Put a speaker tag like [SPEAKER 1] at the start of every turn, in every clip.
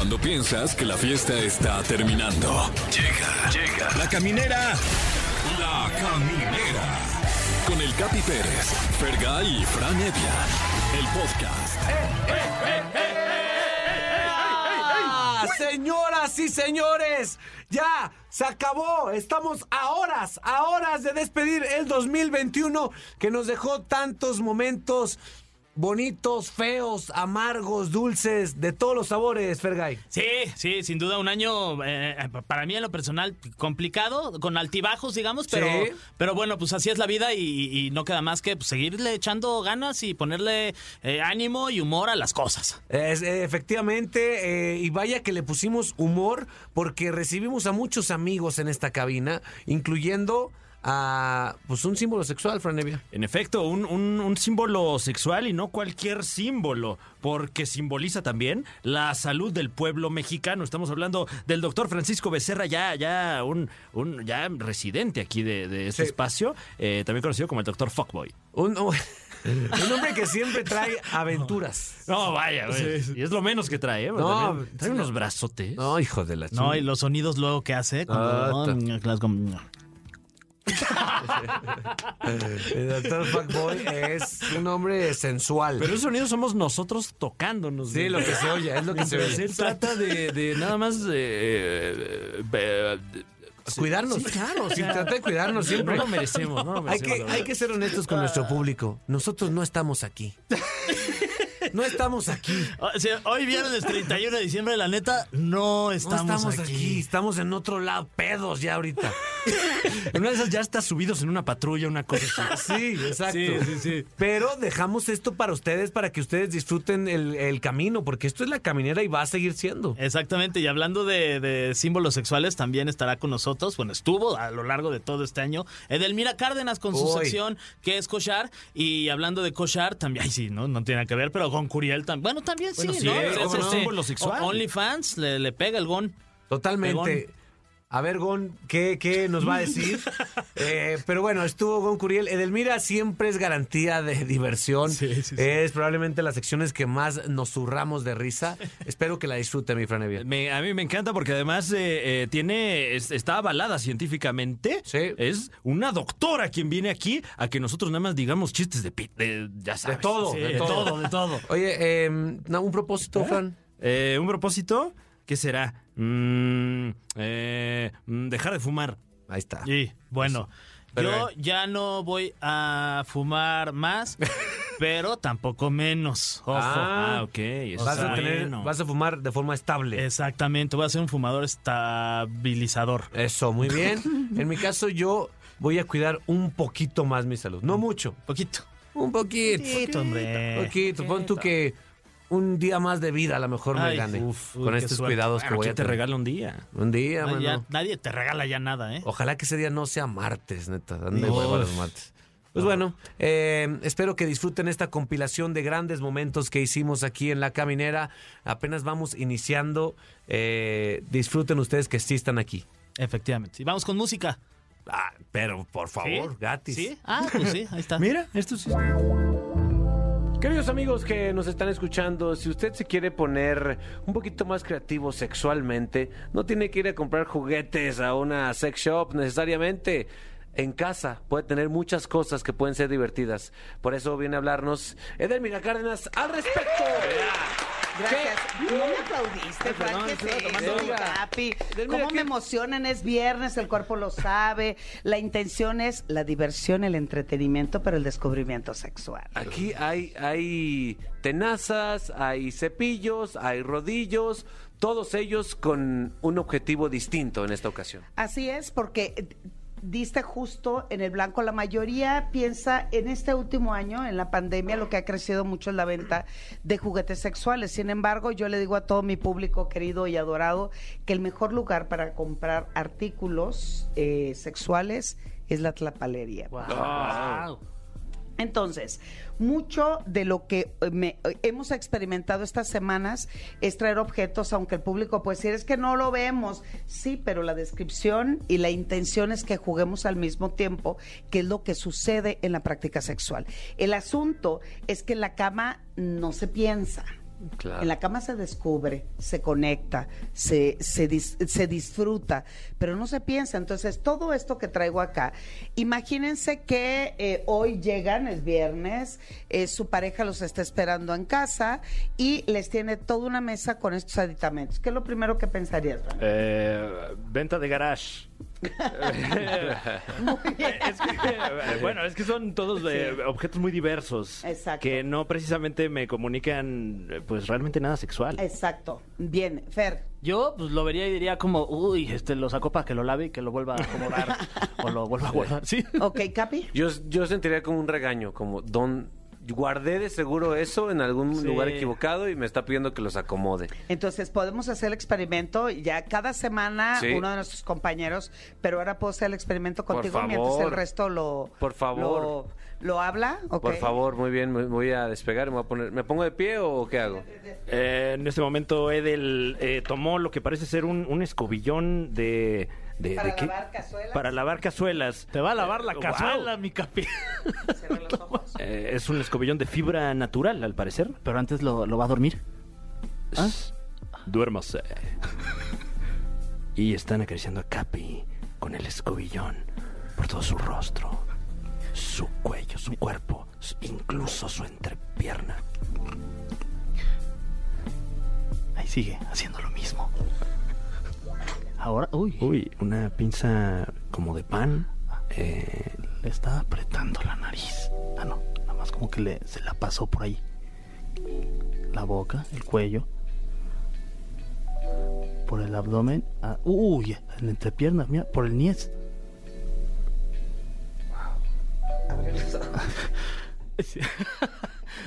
[SPEAKER 1] Cuando piensas que la fiesta está terminando. Llega, llega. La caminera. La caminera. Con el Capi Pérez, Fergay y Fran Evia. El podcast.
[SPEAKER 2] ¡Ah! Señoras y señores, ya se acabó. Estamos a horas, a horas de despedir el 2021 que nos dejó tantos momentos bonitos, feos, amargos, dulces, de todos los sabores, Fergay.
[SPEAKER 3] Sí, sí, sin duda un año eh, para mí en lo personal complicado, con altibajos, digamos, pero,
[SPEAKER 2] Sí.
[SPEAKER 3] pero bueno, pues así es la vida y, y no queda más que pues, seguirle echando ganas y ponerle eh, ánimo y humor a las cosas.
[SPEAKER 2] Es, eh, efectivamente, eh, y vaya que le pusimos humor porque recibimos a muchos amigos en esta cabina, incluyendo a pues un símbolo sexual, Franevia.
[SPEAKER 4] En efecto, un, un- un símbolo sexual y no cualquier símbolo, porque simboliza también la salud del pueblo mexicano. Estamos hablando del doctor Francisco Becerra, ya, ya un, un ya residente aquí de, de este
[SPEAKER 2] Sí.
[SPEAKER 4] espacio, eh, también conocido como el doctor Fuckboy.
[SPEAKER 2] Un, un hombre que siempre trae aventuras.
[SPEAKER 4] No, vaya, güey. Y es lo menos que trae, ¿eh?
[SPEAKER 2] No,
[SPEAKER 4] también trae unos brazotes.
[SPEAKER 2] No, hijo de la
[SPEAKER 3] No,
[SPEAKER 2] chingada.
[SPEAKER 3] y los sonidos luego que hace cuando,
[SPEAKER 2] Ah,
[SPEAKER 3] ¿no?
[SPEAKER 2] El doctor Fuckboy es un hombre sensual.
[SPEAKER 4] Pero esos sonidos somos nosotros tocándonos.
[SPEAKER 2] sí, lo que se oye, es lo que se oye.
[SPEAKER 4] él trata de, de nada más eh, eh, eh, eh,
[SPEAKER 2] Cuidarnos.
[SPEAKER 4] Sí, claro,
[SPEAKER 2] Sí, trata de cuidarnos siempre.
[SPEAKER 4] No lo merecemos, no lo
[SPEAKER 2] Hay que, hay que ser honestos con nuestro público. Nosotros no estamos aquí. No estamos aquí.
[SPEAKER 3] O sea, hoy viernes 31 de diciembre, la neta, no
[SPEAKER 2] No
[SPEAKER 3] estamos,
[SPEAKER 2] estamos aquí. Estamos en otro lado, pedos ya ahorita.
[SPEAKER 4] En una de esas ya estás subidos en una patrulla, una cosa así.
[SPEAKER 2] Sí, exacto.
[SPEAKER 4] Sí, sí, sí.
[SPEAKER 2] Pero dejamos esto para ustedes, para que ustedes disfruten el, el camino, porque esto es la caminera y va a seguir siendo.
[SPEAKER 3] Exactamente, y hablando de, de símbolos sexuales, también estará con nosotros, bueno, estuvo a lo largo de todo este año, Edelmira Cárdenas con su sección que es Cochar, y hablando de Cochar, también, ay sí, no, no tiene nada que ver, pero con Curiel también, bueno, también
[SPEAKER 4] Bueno,
[SPEAKER 3] sí,
[SPEAKER 4] sí,
[SPEAKER 3] ¿no?
[SPEAKER 4] es
[SPEAKER 3] Es
[SPEAKER 4] otro
[SPEAKER 3] este,
[SPEAKER 4] símbolo sexual.
[SPEAKER 3] OnlyFans le, le pega el gon.
[SPEAKER 2] Totalmente.
[SPEAKER 3] Pegón.
[SPEAKER 2] A ver, Gon, ¿qué, qué nos va a decir? Eh, pero bueno, estuvo Gon Curiel. Edelmira siempre es garantía de diversión.
[SPEAKER 3] Sí, sí, sí.
[SPEAKER 2] Es probablemente las secciones que más nos zurramos de risa. Espero que la disfrute, mi Franevia.
[SPEAKER 4] Me- a mí me encanta porque además eh, eh, tiene es- está avalada científicamente.
[SPEAKER 2] Sí.
[SPEAKER 4] Es una doctora quien viene aquí a que nosotros nada más digamos chistes de, de ya sabes.
[SPEAKER 2] todo,
[SPEAKER 4] Sí,
[SPEAKER 2] de
[SPEAKER 4] de
[SPEAKER 2] todo.
[SPEAKER 4] todo, de todo.
[SPEAKER 2] Oye, no, un propósito, Fran.
[SPEAKER 4] Un propósito, ¿qué será? Mm, eh, mm, dejar de fumar.
[SPEAKER 2] Ahí está.
[SPEAKER 3] Y bueno,
[SPEAKER 2] Pero,
[SPEAKER 3] yo
[SPEAKER 2] eh.
[SPEAKER 3] ya no voy a fumar más, pero tampoco menos. Ojo.
[SPEAKER 2] Ah,
[SPEAKER 4] Ah, ok. eso
[SPEAKER 2] Vas a, tener,
[SPEAKER 4] bueno.
[SPEAKER 2] vas a fumar de forma estable.
[SPEAKER 3] Exactamente, voy a ser un fumador estabilizador.
[SPEAKER 2] Eso, muy bien. En mi caso, yo voy a cuidar un poquito más mi salud. No mucho.
[SPEAKER 3] Poquito.
[SPEAKER 2] Un poquito.
[SPEAKER 3] Poquito, hombre.
[SPEAKER 2] Un poquito. Pon tú que un día más de vida a lo mejor me gane.
[SPEAKER 3] uf, uy,
[SPEAKER 2] con estos
[SPEAKER 3] suerte.
[SPEAKER 2] cuidados que
[SPEAKER 4] Bueno,
[SPEAKER 2] voy
[SPEAKER 4] ¿quién
[SPEAKER 2] a
[SPEAKER 4] te regala un día?
[SPEAKER 2] Un día,
[SPEAKER 3] Ay,
[SPEAKER 2] mano.
[SPEAKER 3] ya nadie te regala ya nada, ¿eh?
[SPEAKER 2] Ojalá que ese día no sea martes, neta. Ande hueva los martes. Pues bueno, eh, espero que disfruten esta compilación de grandes momentos que hicimos aquí en La Caminera. Apenas vamos iniciando. Eh, disfruten ustedes que sí están aquí.
[SPEAKER 3] Efectivamente. Y vamos con música.
[SPEAKER 2] Ah, pero por favor,
[SPEAKER 3] ¿Sí?
[SPEAKER 2] gratis.
[SPEAKER 3] ¿Sí? Ah, pues sí, ahí está.
[SPEAKER 4] Mira, esto sí.
[SPEAKER 2] Queridos amigos que nos están escuchando, si usted se quiere poner un poquito más creativo sexualmente, no tiene que ir a comprar juguetes a una sex shop necesariamente. En casa puede tener muchas cosas que pueden ser divertidas. Por eso viene a hablarnos Edelmira Cárdenas al respecto.
[SPEAKER 5] ¿Cómo me emocionan? Es viernes, el cuerpo lo sabe. La intención es la diversión, el entretenimiento, pero el descubrimiento sexual.
[SPEAKER 2] Aquí hay, hay tenazas, hay cepillos, hay rodillos, todos ellos con un objetivo distinto en esta ocasión.
[SPEAKER 5] Así es, porque diste justo en el blanco. La mayoría piensa en este último año, en la pandemia, lo que ha crecido mucho es la venta de juguetes sexuales. Sin embargo, yo le digo a todo mi público querido y adorado que el mejor lugar para comprar artículos eh, sexuales es la tlapalería.
[SPEAKER 3] Wow.
[SPEAKER 5] Entonces, mucho de lo que eh, me- eh, hemos experimentado estas semanas es traer objetos, aunque el público puede decir, es que no lo vemos. Sí, pero la descripción y la intención es que juguemos al mismo tiempo, que es lo que sucede en la práctica sexual. El asunto es que en la cama no se piensa.
[SPEAKER 2] Claro.
[SPEAKER 5] En la cama se descubre, se conecta, se, se, dis- se disfruta, pero no se piensa. Entonces, todo esto que traigo acá, imagínense que eh, hoy llegan, es viernes, eh, su pareja los está esperando en casa y les tiene toda una mesa con estos aditamentos. ¿Qué es lo primero que pensarías?
[SPEAKER 4] Eh, venta de garage. Es que, bueno, es que son todos eh, objetos muy diversos.
[SPEAKER 5] Exacto.
[SPEAKER 4] Que no precisamente me comunican, pues realmente nada sexual.
[SPEAKER 5] Exacto. Bien, Fer.
[SPEAKER 3] Yo pues lo vería y diría como, uy, este lo sacó para que lo lave y que lo vuelva a acomodar o lo vuelva a guardar. Sí.
[SPEAKER 5] Ok, Capi.
[SPEAKER 2] Yo, yo sentiría como un regaño, como don guardé de seguro eso en algún
[SPEAKER 3] Sí.
[SPEAKER 2] lugar equivocado y me está pidiendo que los acomode.
[SPEAKER 5] Entonces podemos hacer el experimento ya cada semana
[SPEAKER 2] Sí.
[SPEAKER 5] uno de nuestros compañeros, pero ahora puedo hacer el experimento
[SPEAKER 2] Por
[SPEAKER 5] contigo mientras
[SPEAKER 2] favor.
[SPEAKER 5] el resto lo
[SPEAKER 2] Por favor.
[SPEAKER 5] lo, lo habla.
[SPEAKER 2] Por favor, muy bien, me voy a despegar, me voy a poner, ¿me pongo de pie o qué hago?
[SPEAKER 4] Eh, en este momento Edel eh, tomó lo que parece ser un, un escobillón de... de-
[SPEAKER 5] Para
[SPEAKER 4] de qué?
[SPEAKER 5] lavar cazuelas.
[SPEAKER 4] Para lavar cazuelas.
[SPEAKER 3] Te va a lavar la cazuela, mi capi.
[SPEAKER 5] Cierra los ojos.
[SPEAKER 4] Eh, es un escobillón de fibra natural, al parecer.
[SPEAKER 3] Pero antes lo, lo va a dormir. ¿Ah?
[SPEAKER 4] Duérmase. y están acariciando a Capi con el escobillón por todo su rostro, su cuello, su cuerpo, incluso su entrepierna.
[SPEAKER 3] Ahí sigue haciendo lo mismo. Ahora, uy,
[SPEAKER 4] Uy, una pinza como de pan. Eh,
[SPEAKER 3] le está apretando la nariz. Ah, no, nada más como que le, se la pasó por ahí. La boca, el cuello. Por el abdomen. Ah, uy, en la entrepierna, mira, por el niés. Sí.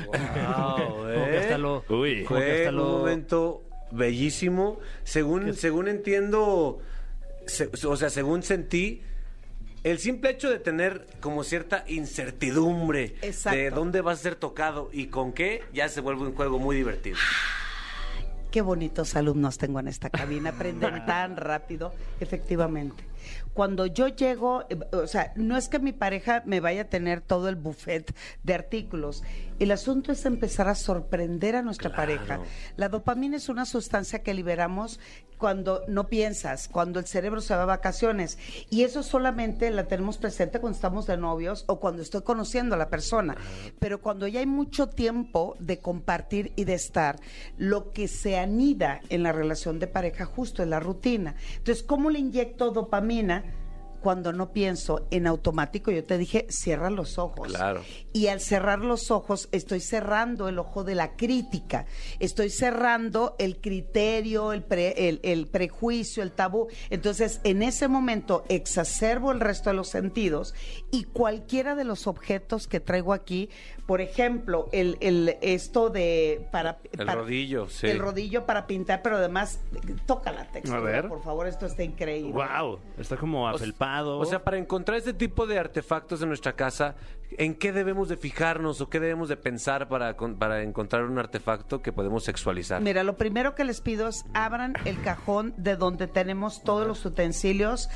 [SPEAKER 3] Como que hasta lo-
[SPEAKER 4] Uy.
[SPEAKER 3] como que hasta
[SPEAKER 2] un
[SPEAKER 3] lo-
[SPEAKER 2] momento bellísimo. Según, según entiendo, se- o sea, según sentí, el simple hecho de tener como cierta incertidumbre
[SPEAKER 5] Exacto.
[SPEAKER 2] de dónde va a ser tocado y con qué, ya se vuelve un juego muy divertido.
[SPEAKER 5] Qué bonitos alumnos tengo en esta cabina, aprenden tan rápido, efectivamente. Cuando yo llego, eh, o sea, no es que mi pareja me vaya a tener todo el buffet de artículos. El asunto es empezar a sorprender a nuestra
[SPEAKER 2] Claro.
[SPEAKER 5] pareja. La dopamina es una sustancia que liberamos cuando no piensas, cuando el cerebro se va a vacaciones. Y eso solamente la tenemos presente cuando estamos de novios o cuando estoy conociendo a la persona. Pero cuando ya hay mucho tiempo de compartir y de estar, lo que se anida en la relación de pareja justo es la rutina. Entonces, ¿cómo le inyecto dopamina? Cuando no pienso en automático, yo te dije, cierra los ojos.
[SPEAKER 2] Claro.
[SPEAKER 5] Y al cerrar los ojos, estoy cerrando el ojo de la crítica, estoy cerrando el criterio, el, pre- el- el prejuicio, el tabú. Entonces, en ese momento, exacerbo el resto de los sentidos y cualquiera de los objetos que traigo aquí, por ejemplo, el, el- esto de para
[SPEAKER 2] El
[SPEAKER 5] para-
[SPEAKER 2] rodillo, sí.
[SPEAKER 5] el rodillo para pintar, pero además toca la textura,
[SPEAKER 4] A ver.
[SPEAKER 5] por favor, esto está increíble.
[SPEAKER 4] wow, está como afelpado.
[SPEAKER 2] O sea, para encontrar este tipo de artefactos en nuestra casa, ¿en qué debemos de fijarnos o qué debemos de pensar para, para encontrar un artefacto que podemos sexualizar?
[SPEAKER 5] Mira, lo primero que les pido es abran el cajón de donde tenemos todos los utensilios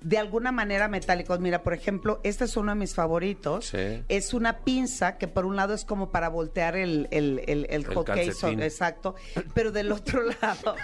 [SPEAKER 5] de alguna manera metálicos. Mira, por ejemplo, este es uno de mis favoritos.
[SPEAKER 2] Sí.
[SPEAKER 5] Es una pinza que por un lado es como para voltear el, el, el, el
[SPEAKER 2] calcetín.
[SPEAKER 5] exacto, pero del otro lado,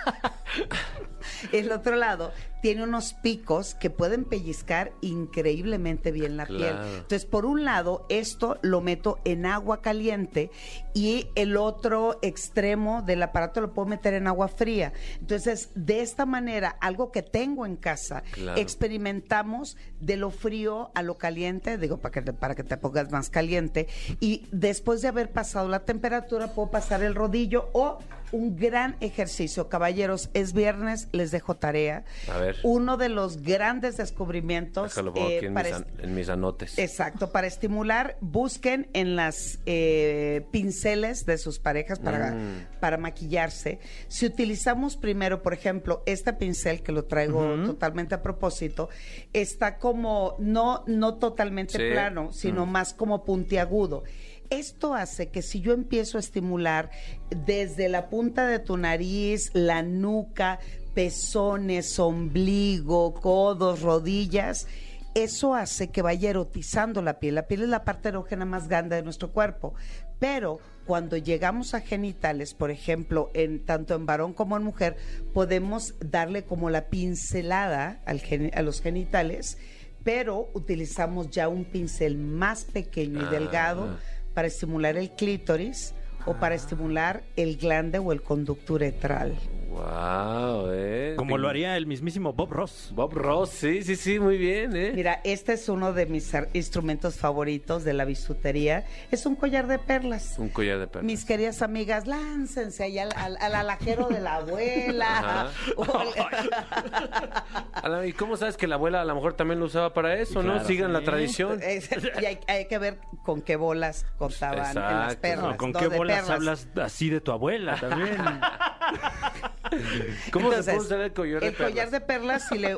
[SPEAKER 5] el otro lado tiene unos picos que pueden pellizcar increíblemente bien la piel. Entonces, por un lado, esto lo meto en agua caliente y el otro extremo del aparato lo puedo meter en agua fría. Entonces, de esta manera, algo que tengo en casa,
[SPEAKER 2] Claro.
[SPEAKER 5] experimentamos de lo frío a lo caliente, digo, para que, te, para que te pongas más caliente. Y después de haber pasado la temperatura, puedo pasar el rodillo o un gran ejercicio. Caballeros, es viernes, les dejo tarea.
[SPEAKER 2] A ver.
[SPEAKER 5] Uno de los grandes descubrimientos
[SPEAKER 2] Déjalo
[SPEAKER 5] eh,
[SPEAKER 2] aquí en,
[SPEAKER 5] para
[SPEAKER 2] mis,
[SPEAKER 5] est-
[SPEAKER 2] an- en mis anotes.
[SPEAKER 5] Exacto, para estimular, busquen en las eh, pinceles de sus parejas para,
[SPEAKER 2] Mm.
[SPEAKER 5] para maquillarse. Si utilizamos primero, por ejemplo, este pincel que lo traigo totalmente a propósito, está como no, no totalmente
[SPEAKER 2] Sí.
[SPEAKER 5] plano, sino más como puntiagudo. Esto hace que si yo empiezo a estimular desde la punta de tu nariz, la nuca, pezones, ombligo, codos, rodillas, eso hace que vaya erotizando la piel. La piel es la parte erógena más grande de nuestro cuerpo, pero cuando llegamos a genitales, por ejemplo, en tanto en varón como en mujer, podemos darle como la pincelada al a los genitales, pero utilizamos ya un pincel más pequeño y delgado para estimular el clítoris o para estimular el glande o el conducto uretral.
[SPEAKER 2] Wow, eh.
[SPEAKER 4] Como lo haría el mismísimo Bob Ross.
[SPEAKER 2] Bob Ross, sí, sí, sí, muy bien, eh.
[SPEAKER 5] Mira, este es uno de mis instrumentos favoritos de la bisutería. Es un collar de perlas.
[SPEAKER 2] Un collar de perlas.
[SPEAKER 5] Mis queridas amigas, láncense ahí al, al- al alajero de la abuela. Al-
[SPEAKER 2] ¿Y cómo sabes que la abuela a lo mejor también lo usaba para eso, no? Sigan la tradición.
[SPEAKER 5] Y hay, hay que ver con qué bolas cortaban en las
[SPEAKER 2] Exacto.
[SPEAKER 5] perlas.
[SPEAKER 4] No, ¿Con qué bolas
[SPEAKER 5] perlas.
[SPEAKER 4] hablas así de tu abuela también?
[SPEAKER 2] ¿Cómo se
[SPEAKER 5] Entonces,
[SPEAKER 2] puede usar el collar de
[SPEAKER 5] el collar
[SPEAKER 2] perlas?
[SPEAKER 5] de perlas, si le,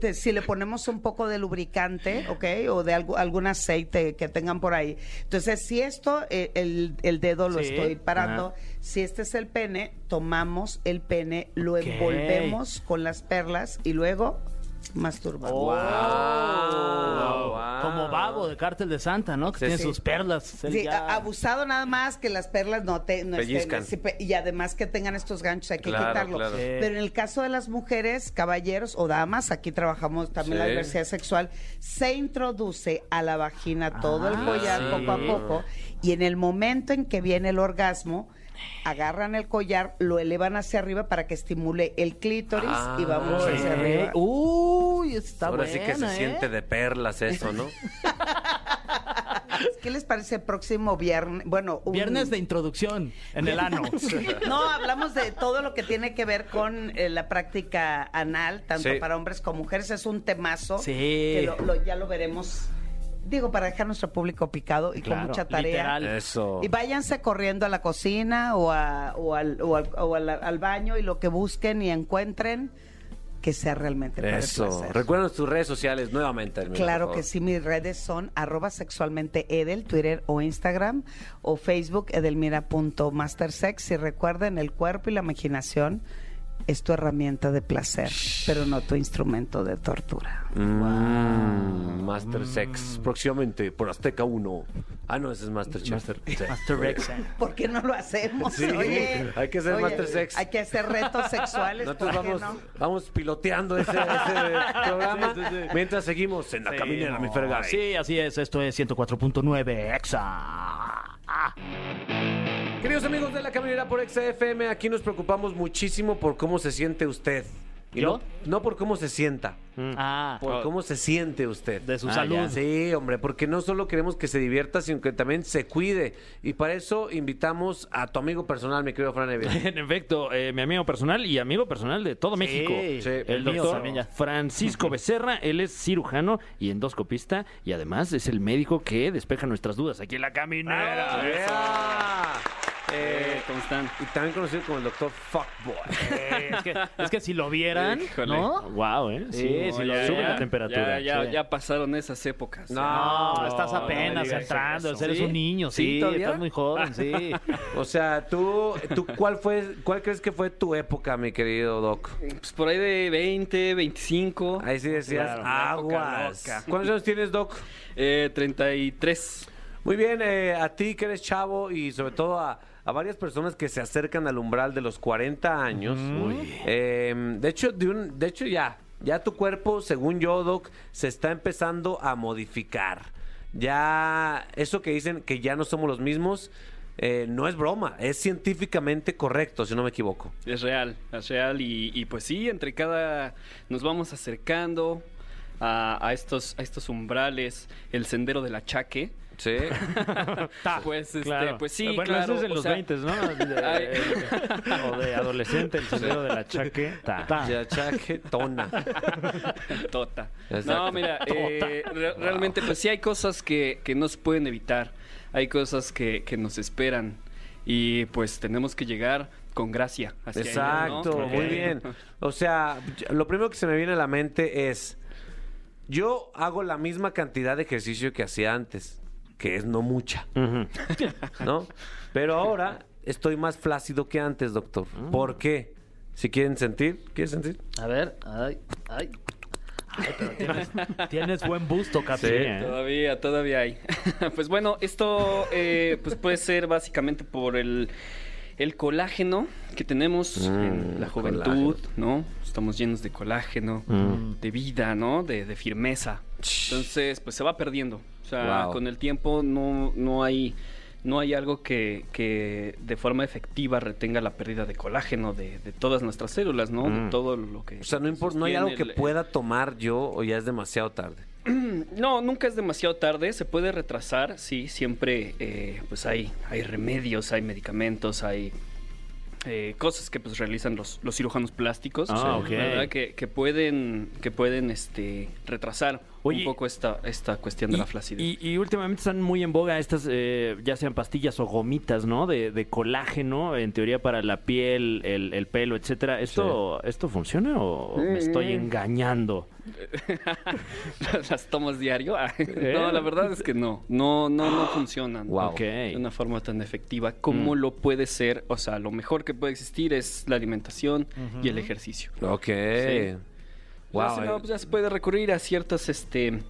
[SPEAKER 5] te- si le ponemos un poco de lubricante, ¿ok? O de algo, algún aceite que tengan por ahí. Entonces, si esto, eh, el, el dedo lo
[SPEAKER 3] Sí.
[SPEAKER 5] estoy parando, si este es el pene, tomamos el pene, lo envolvemos con las perlas y luego masturbamos.
[SPEAKER 3] Oh.
[SPEAKER 2] Wow, wow.
[SPEAKER 3] Como babo de Cártel de Santa, ¿no? Que
[SPEAKER 2] Sí,
[SPEAKER 3] tiene
[SPEAKER 2] sí.
[SPEAKER 3] sus perlas.
[SPEAKER 5] Sí,
[SPEAKER 3] ya-
[SPEAKER 5] abusado nada más que las perlas no te no estén-
[SPEAKER 2] Pellizcan.
[SPEAKER 5] y además que tengan estos ganchos hay que
[SPEAKER 2] Claro,
[SPEAKER 5] quitarlo.
[SPEAKER 2] claro.
[SPEAKER 3] Sí.
[SPEAKER 5] Pero en el caso de las mujeres, caballeros o damas, aquí trabajamos también la diversidad sexual, se introduce a la vagina todo el
[SPEAKER 3] Ah,
[SPEAKER 5] collar
[SPEAKER 3] sí.
[SPEAKER 5] poco a poco y en el momento en que viene el orgasmo agarran el collar, lo elevan hacia arriba para que estimule el clítoris y vamos
[SPEAKER 2] Ah,
[SPEAKER 5] hacia
[SPEAKER 2] sí.
[SPEAKER 5] arriba.
[SPEAKER 3] Uy, está
[SPEAKER 2] Ahora
[SPEAKER 3] buena,
[SPEAKER 2] sí que se
[SPEAKER 3] ¿eh?
[SPEAKER 2] siente de perlas eso, ¿no?
[SPEAKER 5] ¿Qué les parece el próximo viernes? Bueno, un-
[SPEAKER 3] Viernes de introducción en el ano.
[SPEAKER 5] No, hablamos de todo lo que tiene que ver con eh, la práctica anal, tanto
[SPEAKER 2] Sí.
[SPEAKER 5] para hombres como mujeres. Es un temazo.
[SPEAKER 3] Sí.
[SPEAKER 5] Que lo- lo- ya lo veremos. Digo, para dejar nuestro público picado y
[SPEAKER 3] Claro,
[SPEAKER 5] con mucha tarea.
[SPEAKER 3] literal.
[SPEAKER 2] Eso.
[SPEAKER 5] Y váyanse corriendo a la cocina o, a- o al, o al- o al- al baño y lo que busquen y encuentren que sea realmente para el
[SPEAKER 2] Eso.
[SPEAKER 5] placer.
[SPEAKER 2] Recuerden tus redes sociales nuevamente. Hermina,
[SPEAKER 5] Claro que
[SPEAKER 2] favor.
[SPEAKER 5] sí, mis redes son arroba sexualmente Edel, Twitter o Instagram, o Facebook edelmira.mastersex. Y recuerden, el cuerpo y la imaginación es tu herramienta de placer, pero no tu instrumento de tortura.
[SPEAKER 2] Mm, Master Sex. Próximamente por Azteca 1. Ah, no, ese es Master Chef. Sí.
[SPEAKER 3] Master Rex.
[SPEAKER 5] ¿Por qué no lo hacemos?
[SPEAKER 2] Sí,
[SPEAKER 5] Oye,
[SPEAKER 2] hay que hacer
[SPEAKER 5] oye,
[SPEAKER 2] Master Sex.
[SPEAKER 5] Hay que hacer retos sexuales.
[SPEAKER 2] Nosotros
[SPEAKER 5] ¿por qué
[SPEAKER 2] vamos,
[SPEAKER 5] no?
[SPEAKER 2] vamos piloteando ese, ese programa
[SPEAKER 3] Sí, sí, sí.
[SPEAKER 2] mientras seguimos en la
[SPEAKER 3] Sí,
[SPEAKER 2] caminera,
[SPEAKER 3] no.
[SPEAKER 2] mi Fergay.
[SPEAKER 3] Sí, así es. Esto es 104.9 Exa. Ah.
[SPEAKER 2] Queridos amigos de la caminera por XFM, aquí nos preocupamos muchísimo por cómo se siente usted. Y
[SPEAKER 3] ¿Yo?
[SPEAKER 2] No, no por cómo se sienta,
[SPEAKER 3] Ah,
[SPEAKER 2] por cómo se siente usted.
[SPEAKER 3] de su
[SPEAKER 4] Ah,
[SPEAKER 3] salud.
[SPEAKER 4] ya.
[SPEAKER 2] Sí, hombre, porque no solo queremos que se divierta, sino que también se cuide. Y para eso invitamos a tu amigo personal, mi querido Fran Evia.
[SPEAKER 4] En efecto, eh, mi amigo personal y amigo personal de todo México.
[SPEAKER 2] sí,
[SPEAKER 4] el
[SPEAKER 3] mío
[SPEAKER 4] doctor
[SPEAKER 3] también ya.
[SPEAKER 4] Francisco Becerra, él es cirujano y endoscopista y además es el médico que despeja nuestras dudas aquí en la caminera.
[SPEAKER 2] Yeah. Eh,
[SPEAKER 6] ¿Cómo están?
[SPEAKER 2] y también conocido como el doctor Fuckboy.
[SPEAKER 3] Eh, es, que, es que si lo vieran,
[SPEAKER 6] Híjole.
[SPEAKER 3] ¿no?
[SPEAKER 4] Wow, ¿eh?
[SPEAKER 3] Sí, sí, lo
[SPEAKER 4] sube
[SPEAKER 3] ya-
[SPEAKER 4] la temperatura.
[SPEAKER 6] Ya, ya,
[SPEAKER 3] sí.
[SPEAKER 6] ya pasaron esas épocas.
[SPEAKER 2] No,
[SPEAKER 3] No, estás apenas entrando,
[SPEAKER 6] eso.
[SPEAKER 3] eres
[SPEAKER 6] ¿Sí?
[SPEAKER 3] un niño,
[SPEAKER 2] ¿Sí,
[SPEAKER 3] sí,
[SPEAKER 2] todavía?
[SPEAKER 3] estás muy joven, sí.
[SPEAKER 2] O sea, tú, tú ¿cuál fue, cuál crees que fue tu época, mi querido Doc?
[SPEAKER 6] Pues por ahí de 20, 25.
[SPEAKER 2] Ahí sí decías
[SPEAKER 6] Claro, una época
[SPEAKER 2] aguas.
[SPEAKER 6] loca.
[SPEAKER 2] ¿Cuántos años tienes, Doc?
[SPEAKER 6] Eh, 33.
[SPEAKER 2] Muy bien, eh, a ti que eres chavo y sobre todo a, a varias personas que se acercan al umbral de los 40 años. Eh, de hecho, de, un, de hecho ya, ya tu cuerpo, según yo, Doc, se está empezando a modificar. Ya, eso que dicen que ya no somos los mismos, eh, no es broma, es científicamente correcto, si no me equivoco.
[SPEAKER 6] Es real, es real. Y, y pues sí, entre cada. Nos vamos acercando a, a estos, a estos umbrales, el sendero del achaque.
[SPEAKER 2] Sí.
[SPEAKER 6] Pues, este,
[SPEAKER 4] Claro.
[SPEAKER 6] pues sí,
[SPEAKER 4] Bueno,
[SPEAKER 6] claro.
[SPEAKER 4] eso es en
[SPEAKER 6] o
[SPEAKER 4] los
[SPEAKER 6] sea,
[SPEAKER 4] 20, ¿no? De- o de adolescente, el sendero de la chaqueta.
[SPEAKER 2] Ya, tona.
[SPEAKER 6] Tota.
[SPEAKER 2] Exacto.
[SPEAKER 6] No, mira, eh, re- realmente pues sí hay cosas que, que no se pueden evitar, hay cosas que, que nos esperan y pues tenemos que llegar con gracia. hacia.
[SPEAKER 2] Exacto, muy bien. O sea, lo primero que se me viene a la mente es, yo hago la misma cantidad de ejercicio que hacía antes, que es no mucha. ¿no? Pero ahora estoy más flácido que antes, doctor.
[SPEAKER 4] Mm.
[SPEAKER 2] ¿Por qué? Si quieren sentir, ¿quieren sentir?
[SPEAKER 3] A ver, ay, ay. Tienes, tienes buen busto, Capi.
[SPEAKER 2] Sí.
[SPEAKER 3] ¿eh?
[SPEAKER 6] Todavía, todavía hay. pues bueno, esto eh, pues puede ser básicamente por el, el colágeno que tenemos en la juventud, ¿no? Estamos llenos de colágeno, de vida, ¿no? De, de firmeza. Entonces, pues se va perdiendo. O sea,
[SPEAKER 2] Wow.
[SPEAKER 6] con el tiempo no, no hay... No hay algo que, que de forma efectiva retenga la pérdida de colágeno de, de todas nuestras células, ¿no? De todo lo que...
[SPEAKER 2] O sea, no, importa, no hay algo que
[SPEAKER 6] el-
[SPEAKER 2] pueda tomar yo o ya es demasiado tarde.
[SPEAKER 6] no, nunca es demasiado tarde, se puede retrasar, sí, siempre eh, pues hay, hay remedios, hay medicamentos, hay eh, cosas que pues realizan los, los cirujanos plásticos,
[SPEAKER 4] Ah.
[SPEAKER 6] Que, que pueden, que pueden este, retrasar
[SPEAKER 4] Oye,
[SPEAKER 6] un poco esta, esta cuestión de la flacidez.
[SPEAKER 4] Y, y últimamente están muy en boga estas, eh, ya sean pastillas o gomitas, ¿no? De, de colágeno, en teoría para la piel, el, el pelo, etcétera. ¿Esto, ¿Esto funciona o me estoy
[SPEAKER 6] Mm.
[SPEAKER 4] engañando?
[SPEAKER 6] las tomas diario. No, la verdad es que no, no, no, no funcionan.
[SPEAKER 2] Wow.
[SPEAKER 6] De una forma tan efectiva como lo puede ser, o sea, lo mejor que puede existir es la alimentación y el ejercicio.
[SPEAKER 2] Ok.
[SPEAKER 6] Sí.
[SPEAKER 2] Wow.
[SPEAKER 6] Ya, si no, pues ya se puede recurrir a ciertas, este,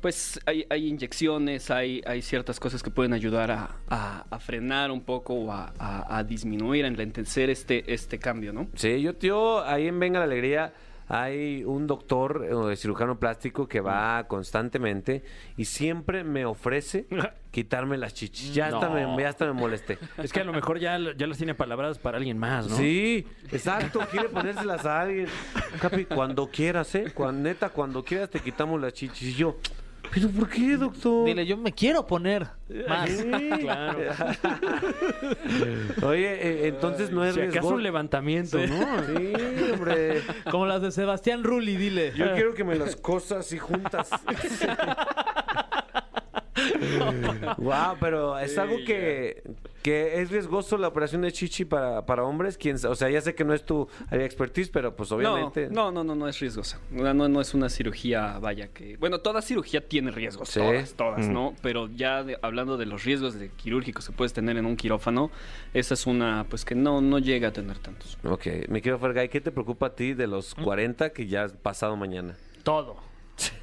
[SPEAKER 6] pues hay, hay inyecciones, hay, hay ciertas cosas que pueden ayudar a, a- a frenar un poco o a, a- a disminuir, a enlentecer este, este cambio, ¿no?
[SPEAKER 2] Sí, yo, tío, ahí en Venga la Alegría hay un doctor eh, cirujano plástico que va constantemente y siempre me ofrece quitarme las chichis. Ya, hasta,
[SPEAKER 4] No.
[SPEAKER 2] me, ya hasta me molesté.
[SPEAKER 4] Es que a lo mejor ya, ya las tiene palabras para alguien más, ¿no?
[SPEAKER 2] Sí, exacto, quiere ponérselas a alguien. Capi, cuando quieras, ¿eh? Cuando, neta, cuando quieras te quitamos las chichis. Y yo, ¿pero por qué, doctor?
[SPEAKER 3] Dile, yo me quiero poner más.
[SPEAKER 2] Sí.
[SPEAKER 4] Claro.
[SPEAKER 2] Oye, eh, entonces no es
[SPEAKER 4] Si acaso un levantamiento, ¿no?
[SPEAKER 2] Sí, hombre.
[SPEAKER 3] Como las de Sebastián Rulli, dile.
[SPEAKER 2] Yo quiero que me las cosas así juntas. wow, pero es algo que, que es riesgoso la operación de chichi para, para hombres. ¿Quién, o sea, ya sé que no es tu área de expertise, pero pues obviamente.
[SPEAKER 6] No, no, no, no, no es riesgosa. No, no, no es una cirugía, vaya que... Bueno, toda cirugía tiene riesgos,
[SPEAKER 2] Sí.
[SPEAKER 6] todas, todas, ¿no? Pero ya de- hablando de los riesgos de quirúrgicos que puedes tener en un quirófano, esa es una, pues que no, no llega a tener tantos.
[SPEAKER 2] Ok, mi querido Fergay, ¿qué te preocupa a ti de los 40 que ya has pasado mañana?
[SPEAKER 3] Todo.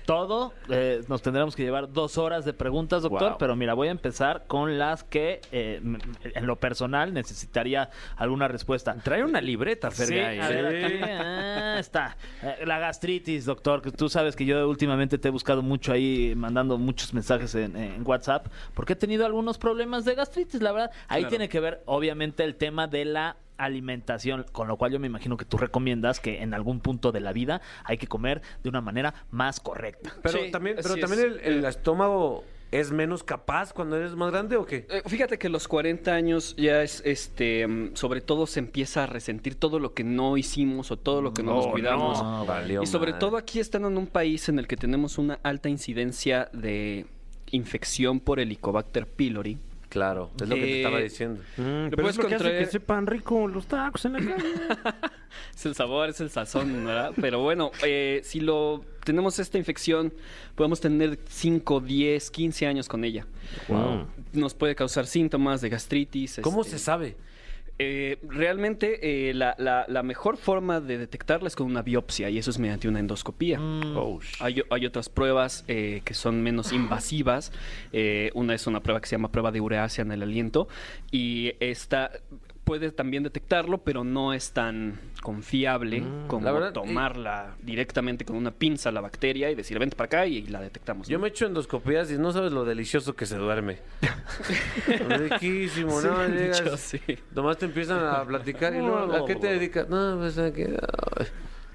[SPEAKER 3] Todo. Eh, nos tendremos que llevar dos horas de preguntas, doctor.
[SPEAKER 4] Wow.
[SPEAKER 3] Pero mira, voy a empezar con las que eh, en lo personal necesitaría alguna respuesta.
[SPEAKER 4] Trae una libreta,
[SPEAKER 3] Sí,
[SPEAKER 4] Fergay.
[SPEAKER 3] a ver, aquí, ah, está. Eh, la gastritis, doctor, que tú sabes que yo últimamente te he buscado mucho ahí, mandando muchos mensajes en, en WhatsApp, porque he tenido algunos problemas de gastritis, la verdad. Ahí
[SPEAKER 6] Claro.
[SPEAKER 3] tiene que ver, obviamente, el tema de la alimentación, con lo cual yo me imagino que tú recomiendas que en algún punto de la vida hay que comer de una manera más correcta.
[SPEAKER 2] Pero
[SPEAKER 6] Sí,
[SPEAKER 2] también, pero también
[SPEAKER 6] es.
[SPEAKER 2] el, el estómago es menos capaz cuando eres más grande o qué?
[SPEAKER 6] Eh, Fíjate que los 40 años ya es, este, mm, sobre todo se empieza a resentir todo lo que no hicimos o todo lo que no, nos
[SPEAKER 4] No,
[SPEAKER 6] cuidamos.
[SPEAKER 4] no,
[SPEAKER 2] valió
[SPEAKER 6] Y sobre todo aquí estando en un país en el que tenemos una alta incidencia de infección por Helicobacter pylori.
[SPEAKER 2] Claro, es lo que te
[SPEAKER 6] Eh,
[SPEAKER 2] estaba diciendo.
[SPEAKER 4] Mm, pero
[SPEAKER 6] puedes
[SPEAKER 4] es lo que hace que sepan rico los tacos en la calle.
[SPEAKER 6] Es el sabor, es el sazón, ¿verdad? Pero bueno, eh, si lo tenemos esta infección, podemos tener 5, 10, 15 años con ella.
[SPEAKER 4] Wow.
[SPEAKER 6] Nos puede causar síntomas de gastritis.
[SPEAKER 2] ¿Cómo
[SPEAKER 6] este,
[SPEAKER 2] se sabe?
[SPEAKER 6] Eh, realmente eh, la, la- la mejor forma de detectarla es con una biopsia y eso es mediante una endoscopía.
[SPEAKER 4] Oh, sh-
[SPEAKER 6] Hay, hay otras pruebas eh, que son menos invasivas. Eh, una es una prueba que se llama prueba de ureasia en el aliento y esta puede también detectarlo, pero no es tan confiable como
[SPEAKER 2] la verdad,
[SPEAKER 6] tomarla directamente con una pinza la bacteria y decir, vente para acá y, la detectamos.
[SPEAKER 2] Yo
[SPEAKER 6] ¿no?
[SPEAKER 2] me echo endoscopías y no sabes lo delicioso que se duerme. Riquísimo, ¿no?
[SPEAKER 6] Sí,
[SPEAKER 2] Llegas,
[SPEAKER 6] yo sí.
[SPEAKER 2] Nomás te empiezan a platicar y luego, ¿a qué te dedicas? No, pues aquí.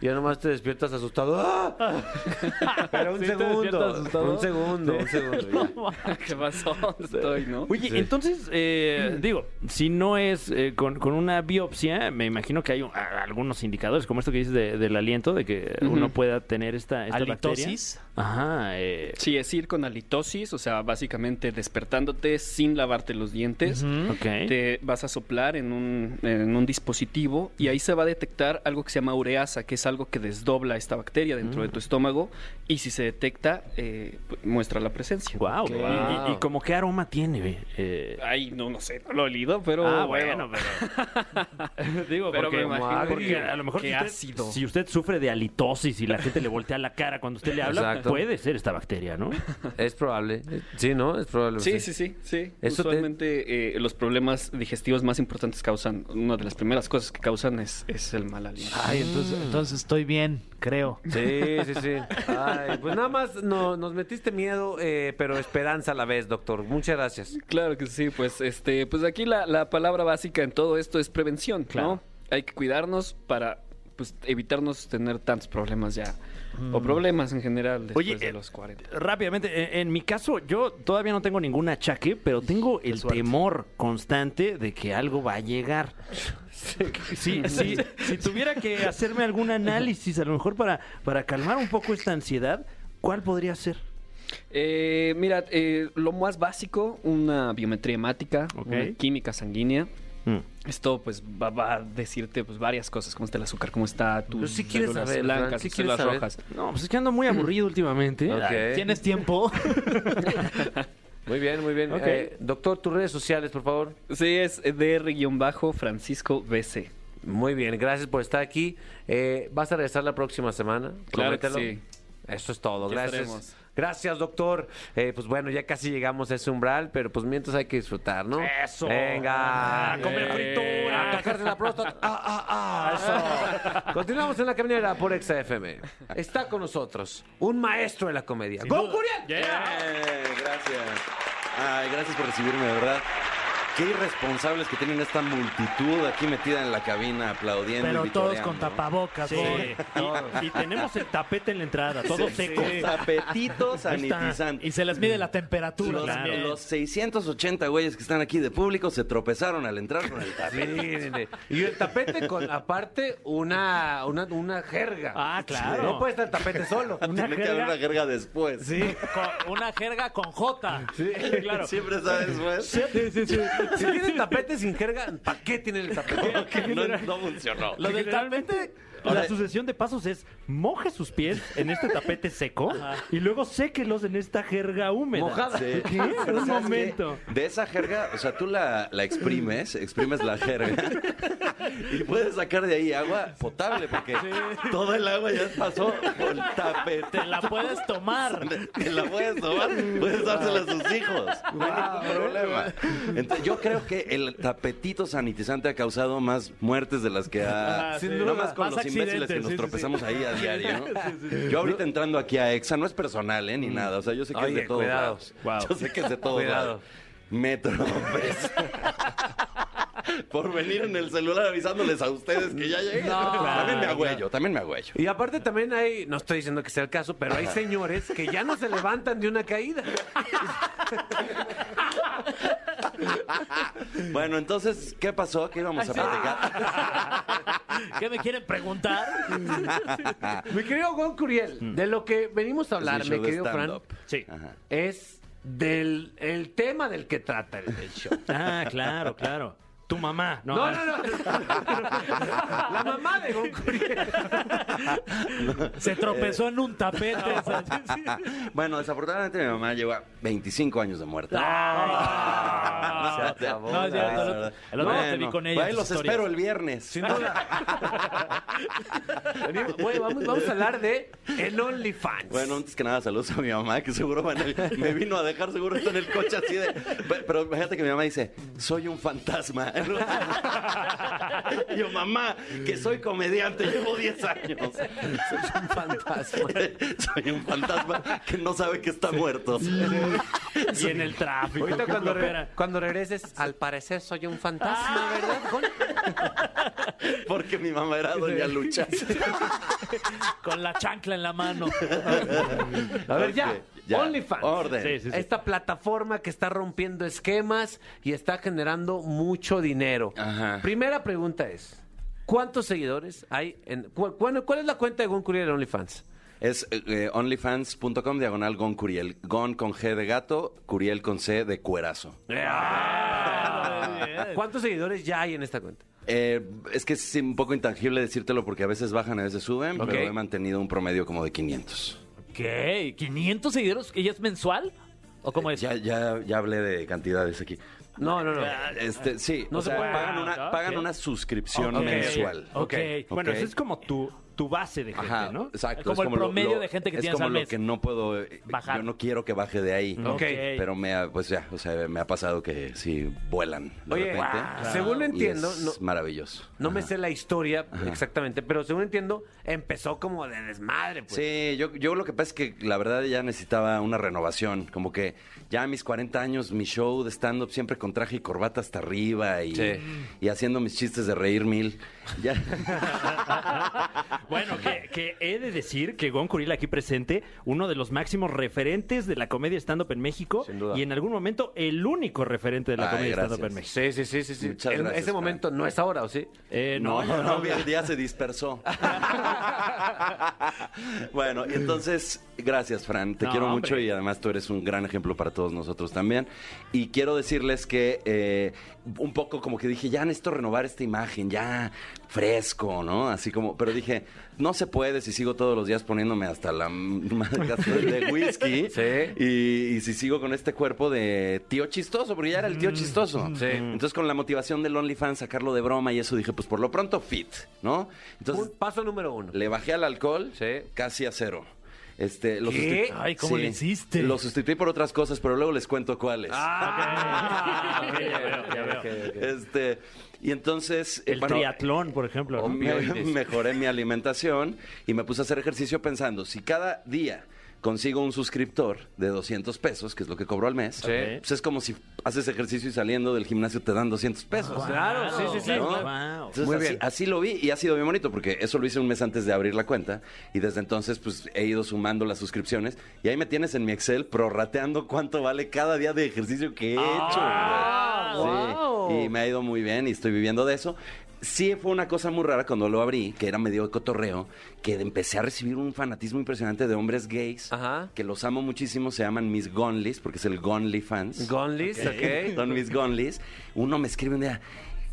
[SPEAKER 2] Ya nomás te despiertas asustado. ¡Ah! Pero un
[SPEAKER 3] ¿Sí te
[SPEAKER 2] segundo.
[SPEAKER 3] asustado?
[SPEAKER 2] Un segundo, un segundo. ya.
[SPEAKER 6] ¿Qué pasó? ¿Dónde estoy, no?
[SPEAKER 4] Oye,
[SPEAKER 2] Sí.
[SPEAKER 4] entonces, eh, digo, si no es eh, con, con una biopsia, me imagino que hay un- a- algunos indicadores, como esto que dices de- del aliento, de que uno
[SPEAKER 6] Ujú.
[SPEAKER 4] pueda tener esta, esta bacteria. Ajá. eh,
[SPEAKER 6] Sí, es ir con halitosis, o sea, básicamente despertándote sin lavarte los dientes.
[SPEAKER 4] ok.
[SPEAKER 6] Te vas a soplar en un, en un dispositivo y ahí se va a detectar algo que se llama ureasa, que es algo que desdobla esta bacteria dentro de tu estómago y si se detecta, eh, pues, muestra la presencia.
[SPEAKER 4] Wow. ¿Y, y- y como qué aroma tiene? eh?
[SPEAKER 6] Ay, no, no sé, no lo he olido, pero
[SPEAKER 4] ah,
[SPEAKER 6] bueno.
[SPEAKER 4] bueno, pero... Digo,
[SPEAKER 6] Pero
[SPEAKER 4] porque,
[SPEAKER 6] me imagino
[SPEAKER 4] porque
[SPEAKER 6] que-
[SPEAKER 4] a lo mejor
[SPEAKER 6] qué
[SPEAKER 4] si usted,
[SPEAKER 6] ácido.
[SPEAKER 4] si usted sufre de halitosis y la gente le voltea la cara cuando usted le habla,
[SPEAKER 2] Exacto.
[SPEAKER 4] Puede ser esta bacteria, ¿no?
[SPEAKER 2] Es probable. Sí, ¿no? Es probable.
[SPEAKER 6] Sí, sí, sí, sí.
[SPEAKER 2] Eso te-
[SPEAKER 6] Usualmente eh, los problemas digestivos más importantes causan, una de las primeras cosas que causan es, es el mal aliento.
[SPEAKER 3] Ay, entonces, entonces estoy bien, creo.
[SPEAKER 2] Sí, sí, sí. Ay, pues nada más no, nos metiste miedo, eh, pero esperanza a la vez, doctor. Muchas gracias.
[SPEAKER 6] Claro que sí, pues este, pues aquí la, la palabra básica en todo esto es prevención, ¿no? Hay que cuidarnos para pues evitarnos tener tantos problemas ya o problemas en general después
[SPEAKER 4] Oye,
[SPEAKER 6] de
[SPEAKER 4] eh,
[SPEAKER 6] los 40.
[SPEAKER 4] Rápidamente, en, en mi caso, yo todavía no tengo ningún achaque, pero tengo el temor constante de que algo va a llegar. Sí, sí, si tuviera que hacerme algún análisis, a lo mejor para, para calmar un poco esta ansiedad, ¿cuál podría ser?
[SPEAKER 6] Eh, mira, eh, lo más básico, una biometría hemática, una química sanguínea.
[SPEAKER 4] Mm.
[SPEAKER 6] Esto pues va, va a decirte pues varias cosas, cómo está el azúcar, cómo está tu
[SPEAKER 2] Pero sí quieres
[SPEAKER 6] células
[SPEAKER 2] saber,
[SPEAKER 6] blancas, tus
[SPEAKER 2] quieres saber.
[SPEAKER 6] rojas.
[SPEAKER 4] No, pues es que ando muy aburrido últimamente.
[SPEAKER 2] Ok.
[SPEAKER 4] Ay,
[SPEAKER 3] ¿Tienes tiempo?
[SPEAKER 2] Muy bien, muy bien. Eh, doctor, tus redes sociales, por favor.
[SPEAKER 6] Sí, es DR-Francisco BC.
[SPEAKER 2] Muy bien, gracias por estar aquí. Eh, ¿Vas a regresar la próxima semana?
[SPEAKER 6] Claro que sí.
[SPEAKER 2] Eso es todo, gracias.
[SPEAKER 6] estaremos.
[SPEAKER 2] Gracias, doctor. Eh, pues bueno, ya casi llegamos a ese umbral, pero pues mientras hay que disfrutar, ¿no?
[SPEAKER 4] Eso.
[SPEAKER 2] Venga.
[SPEAKER 4] A comer
[SPEAKER 2] Eh,
[SPEAKER 4] fritura.
[SPEAKER 2] A tocarse la próstata. Ah, ah, ah. Eso. Continuamos en la caminera por Exa FM. Está con nosotros un maestro de la comedia. ¡Gon Curiel!
[SPEAKER 7] Eh, gracias. Ay, gracias por recibirme, de verdad. Qué irresponsables que tienen esta multitud aquí metida en la cabina aplaudiendo.
[SPEAKER 3] Pero
[SPEAKER 7] y
[SPEAKER 3] todos con
[SPEAKER 7] ¿no?
[SPEAKER 3] tapabocas,
[SPEAKER 4] Sí. Y, y tenemos el tapete en la entrada, todo seco.
[SPEAKER 7] Tapetitos
[SPEAKER 4] Ahí está.
[SPEAKER 7] sanitizantes.
[SPEAKER 3] Y se les mide la temperatura
[SPEAKER 7] Los,
[SPEAKER 3] también.
[SPEAKER 7] los 680 güeyes que están aquí de público se tropezaron al entrar con el
[SPEAKER 2] Sí,
[SPEAKER 7] tapete.
[SPEAKER 2] Y el tapete con, aparte, una, una, una jerga.
[SPEAKER 3] Ah, claro.
[SPEAKER 2] No puede estar el tapete solo.
[SPEAKER 7] Tiene que haber una jerga después.
[SPEAKER 3] Sí, con una jerga con J. Sí, claro.
[SPEAKER 7] Siempre sabes después.
[SPEAKER 3] Sí, sí, sí.
[SPEAKER 2] Si tiene tapete sin jerga, ¿para qué tiene el tapete?
[SPEAKER 7] No, no funcionó.
[SPEAKER 3] Lo del
[SPEAKER 4] La sucesión de pasos es moje sus pies en este tapete seco y luego séquelos en esta jerga húmeda.
[SPEAKER 2] Mojada.
[SPEAKER 7] Sí.
[SPEAKER 4] ¿Qué?
[SPEAKER 7] Pero
[SPEAKER 4] Un
[SPEAKER 7] ¿sabes
[SPEAKER 4] momento.
[SPEAKER 7] qué? De esa jerga, o sea, tú la, la exprimes, exprimes la jerga y puedes sacar de ahí agua potable porque todo el agua ya pasó por el tapete.
[SPEAKER 3] Te la puedes tomar.
[SPEAKER 7] Te la puedes tomar, puedes dársela a sus hijos. No hay ningún problema. Entonces, yo creo que el tapetito sanitizante ha causado más muertes de las que ha.
[SPEAKER 3] Ah, sí.
[SPEAKER 7] Nada más con
[SPEAKER 3] Más
[SPEAKER 7] los imbéciles que nos tropezamos ahí a diario. ¿no? Yo ahorita entrando aquí a EXA no es personal, ¿eh? Ni nada. O sea, yo sé que es de todos lados.
[SPEAKER 4] Wow.
[SPEAKER 7] Yo sé que es de todos lados. Metro. Por venir en el celular avisándoles a ustedes que ya llegué. también me agüello, también me agüello.
[SPEAKER 2] Y aparte también hay, no estoy diciendo que sea el caso, pero hay señores que ya no se levantan de una caída.
[SPEAKER 7] Bueno, entonces, ¿qué pasó? ¿Qué íbamos a platicar?
[SPEAKER 3] ¿Qué me quieren preguntar?
[SPEAKER 2] Mi querido Gon Curiel, de lo que venimos a hablar,
[SPEAKER 7] Es mi
[SPEAKER 2] querido Fran.
[SPEAKER 4] Sí.
[SPEAKER 2] Es del el tema del que trata el, el show.
[SPEAKER 4] Ah, claro, claro. Tu mamá. No,
[SPEAKER 2] No, no, no. La mamá de Gon Curiel.
[SPEAKER 3] Se tropezó en un tapete.
[SPEAKER 7] Bueno, desafortunadamente mi mamá lleva 25 años de muerte.
[SPEAKER 3] Ah,
[SPEAKER 2] Se acabó.
[SPEAKER 3] No, cierto, el otro- el otro día te vi con ella.
[SPEAKER 7] Ahí los
[SPEAKER 3] historias.
[SPEAKER 7] espero el viernes.
[SPEAKER 2] Sin duda. Venimos- vamos, vamos a hablar de el OnlyFans.
[SPEAKER 7] Bueno, antes que nada, saludos a mi mamá, que seguro me vino a dejar, seguro está en el coche así de... Pero fíjate que mi mamá dice, soy un fantasma. Yo, mamá, que soy comediante, llevo 10 años.
[SPEAKER 2] es un fantasma.
[SPEAKER 7] soy un fantasma que no sabe que está muerto.
[SPEAKER 4] Y en el tráfico.
[SPEAKER 2] Ahorita
[SPEAKER 4] ¿qué
[SPEAKER 2] cuando, re-
[SPEAKER 4] flojera?
[SPEAKER 2] cuando regreses, al parecer soy un fantasma, ¿verdad? Gon?
[SPEAKER 7] Porque mi mamá era doña Lucha.
[SPEAKER 3] Con la chancla en la mano.
[SPEAKER 2] A ver, ya. OnlyFans.
[SPEAKER 7] Orden.
[SPEAKER 4] Sí, sí, sí.
[SPEAKER 2] Esta plataforma que está rompiendo esquemas y está generando mucho dinero.
[SPEAKER 7] Ajá.
[SPEAKER 2] Primera pregunta es, ¿cuántos seguidores hay en... cu- cuál, cuál es la cuenta de Gon Curiel en OnlyFans?
[SPEAKER 7] Es eh, onlyfans.com diagonal Gon Curiel. Gon con G de gato, Curiel con C de cuerazo.
[SPEAKER 2] ¿Cuántos seguidores ya hay en esta cuenta?
[SPEAKER 7] Eh, es que es un poco intangible decírtelo porque a veces bajan, a veces suben, pero he mantenido un promedio como de 500.
[SPEAKER 3] ¿Qué? ¿500 seguidores? ¿Ella es mensual? ¿O cómo es?
[SPEAKER 7] Ya, ya, ya hablé de cantidades aquí.
[SPEAKER 2] No, no, no.
[SPEAKER 7] Este, sí,
[SPEAKER 2] No
[SPEAKER 7] o
[SPEAKER 2] se
[SPEAKER 7] sea,
[SPEAKER 2] puede.
[SPEAKER 7] pagan,
[SPEAKER 3] Ah,
[SPEAKER 7] una,
[SPEAKER 3] ok.
[SPEAKER 7] pagan una suscripción mensual.
[SPEAKER 3] Ok.
[SPEAKER 8] Bueno, eso es como tu, tu base de gente,
[SPEAKER 7] Ajá,
[SPEAKER 8] ¿no?
[SPEAKER 7] exacto.
[SPEAKER 3] Como
[SPEAKER 7] es
[SPEAKER 3] el
[SPEAKER 7] lo-
[SPEAKER 3] promedio
[SPEAKER 7] lo-
[SPEAKER 3] de gente que
[SPEAKER 7] es
[SPEAKER 3] tienes
[SPEAKER 7] como
[SPEAKER 3] al
[SPEAKER 7] lo
[SPEAKER 3] mes.
[SPEAKER 7] que no puedo, eh,
[SPEAKER 3] Bajar.
[SPEAKER 7] yo no quiero que baje de ahí.
[SPEAKER 2] Ok.
[SPEAKER 7] Pero me ha, pues ya, o sea, me ha pasado que sí vuelan de
[SPEAKER 2] Oye,
[SPEAKER 7] repente.
[SPEAKER 2] según
[SPEAKER 7] Y
[SPEAKER 2] entiendo,
[SPEAKER 7] es
[SPEAKER 2] no,
[SPEAKER 7] maravilloso.
[SPEAKER 2] no me sé la historia exactamente, pero según entiendo, empezó como de desmadre, pues.
[SPEAKER 7] Sí, yo, yo lo que pasa es que la verdad ya necesitaba una renovación. Como que ya a mis 40 años, mi show de stand-up siempre con traje y corbata hasta arriba y,
[SPEAKER 2] Sí.
[SPEAKER 7] y haciendo mis chistes de reír mil. Ya.
[SPEAKER 8] Bueno, que, que he de decir que Gon Curiel aquí presente, uno de los máximos referentes de la comedia stand-up en México
[SPEAKER 2] Sin duda.
[SPEAKER 8] y en algún momento el único referente de la
[SPEAKER 7] Ay,
[SPEAKER 8] comedia stand-up en México.
[SPEAKER 2] Sí, sí, sí, sí. sí.
[SPEAKER 7] Muchas
[SPEAKER 2] En
[SPEAKER 7] gracias,
[SPEAKER 2] ese momento no es ahora, ¿o sí?
[SPEAKER 8] Eh,
[SPEAKER 7] No,
[SPEAKER 8] no,
[SPEAKER 7] no, el día se dispersó. bueno, y entonces, gracias, Fran. Te
[SPEAKER 8] No,
[SPEAKER 7] quiero
[SPEAKER 8] hombre.
[SPEAKER 7] mucho y además tú eres un gran ejemplo para todos nosotros también. Y quiero decirles que eh, un poco como que dije, ya necesito renovar esta imagen, ya fresco, ¿no? Así como, pero dije, no se puede si sigo todos los días poniéndome hasta la madre de whisky.
[SPEAKER 2] Sí.
[SPEAKER 7] Y, y si sigo con este cuerpo de tío chistoso, porque ya era el tío chistoso.
[SPEAKER 2] Sí.
[SPEAKER 7] Entonces, con la motivación del OnlyFans, sacarlo de broma y eso, dije, pues por lo pronto, fit, ¿no? Entonces,
[SPEAKER 2] Un paso número uno.
[SPEAKER 7] le bajé al alcohol
[SPEAKER 2] Sí.
[SPEAKER 7] casi a cero. Este, lo
[SPEAKER 2] ¿Qué?
[SPEAKER 7] sustitu-
[SPEAKER 3] Ay, ¿cómo le hiciste?
[SPEAKER 7] Lo sustituí por otras cosas, pero luego les cuento cuáles.
[SPEAKER 3] Ah, ok, ya veo, ya veo.
[SPEAKER 7] Este, y entonces... eh,
[SPEAKER 8] El
[SPEAKER 7] bueno,
[SPEAKER 8] triatlón, por ejemplo. ¿no?
[SPEAKER 7] me-
[SPEAKER 2] Opioides.
[SPEAKER 7] mejoré mi alimentación y me puse a hacer ejercicio pensando, si cada día consigo un suscriptor de 200 pesos, que es lo que cobro al mes,
[SPEAKER 2] Sí.
[SPEAKER 7] pues es como si haces ejercicio y saliendo del gimnasio te dan 200 pesos.
[SPEAKER 2] Claro, sí, sí, sí.
[SPEAKER 7] ¿no?
[SPEAKER 8] Wow.
[SPEAKER 7] Entonces,
[SPEAKER 2] Muy
[SPEAKER 7] así,
[SPEAKER 2] bien.
[SPEAKER 7] así lo vi y ha sido bien bonito porque eso lo hice un mes antes de abrir la cuenta y desde entonces pues he ido sumando las suscripciones y ahí me tienes en mi Excel prorrateando cuánto vale cada día de ejercicio que he hecho.
[SPEAKER 2] Ah,
[SPEAKER 7] Sí. Y me ha ido muy bien y estoy viviendo de eso. Sí fue una cosa muy rara cuando lo abrí, que era medio de cotorreo, que empecé a recibir un fanatismo impresionante de hombres gays,
[SPEAKER 2] Ajá.
[SPEAKER 7] que los amo muchísimo, se llaman mis Gonlis, porque es el Gonly fans.
[SPEAKER 2] Gonlis, ok.
[SPEAKER 7] Son mis Gonlis. Uno me escribe un día,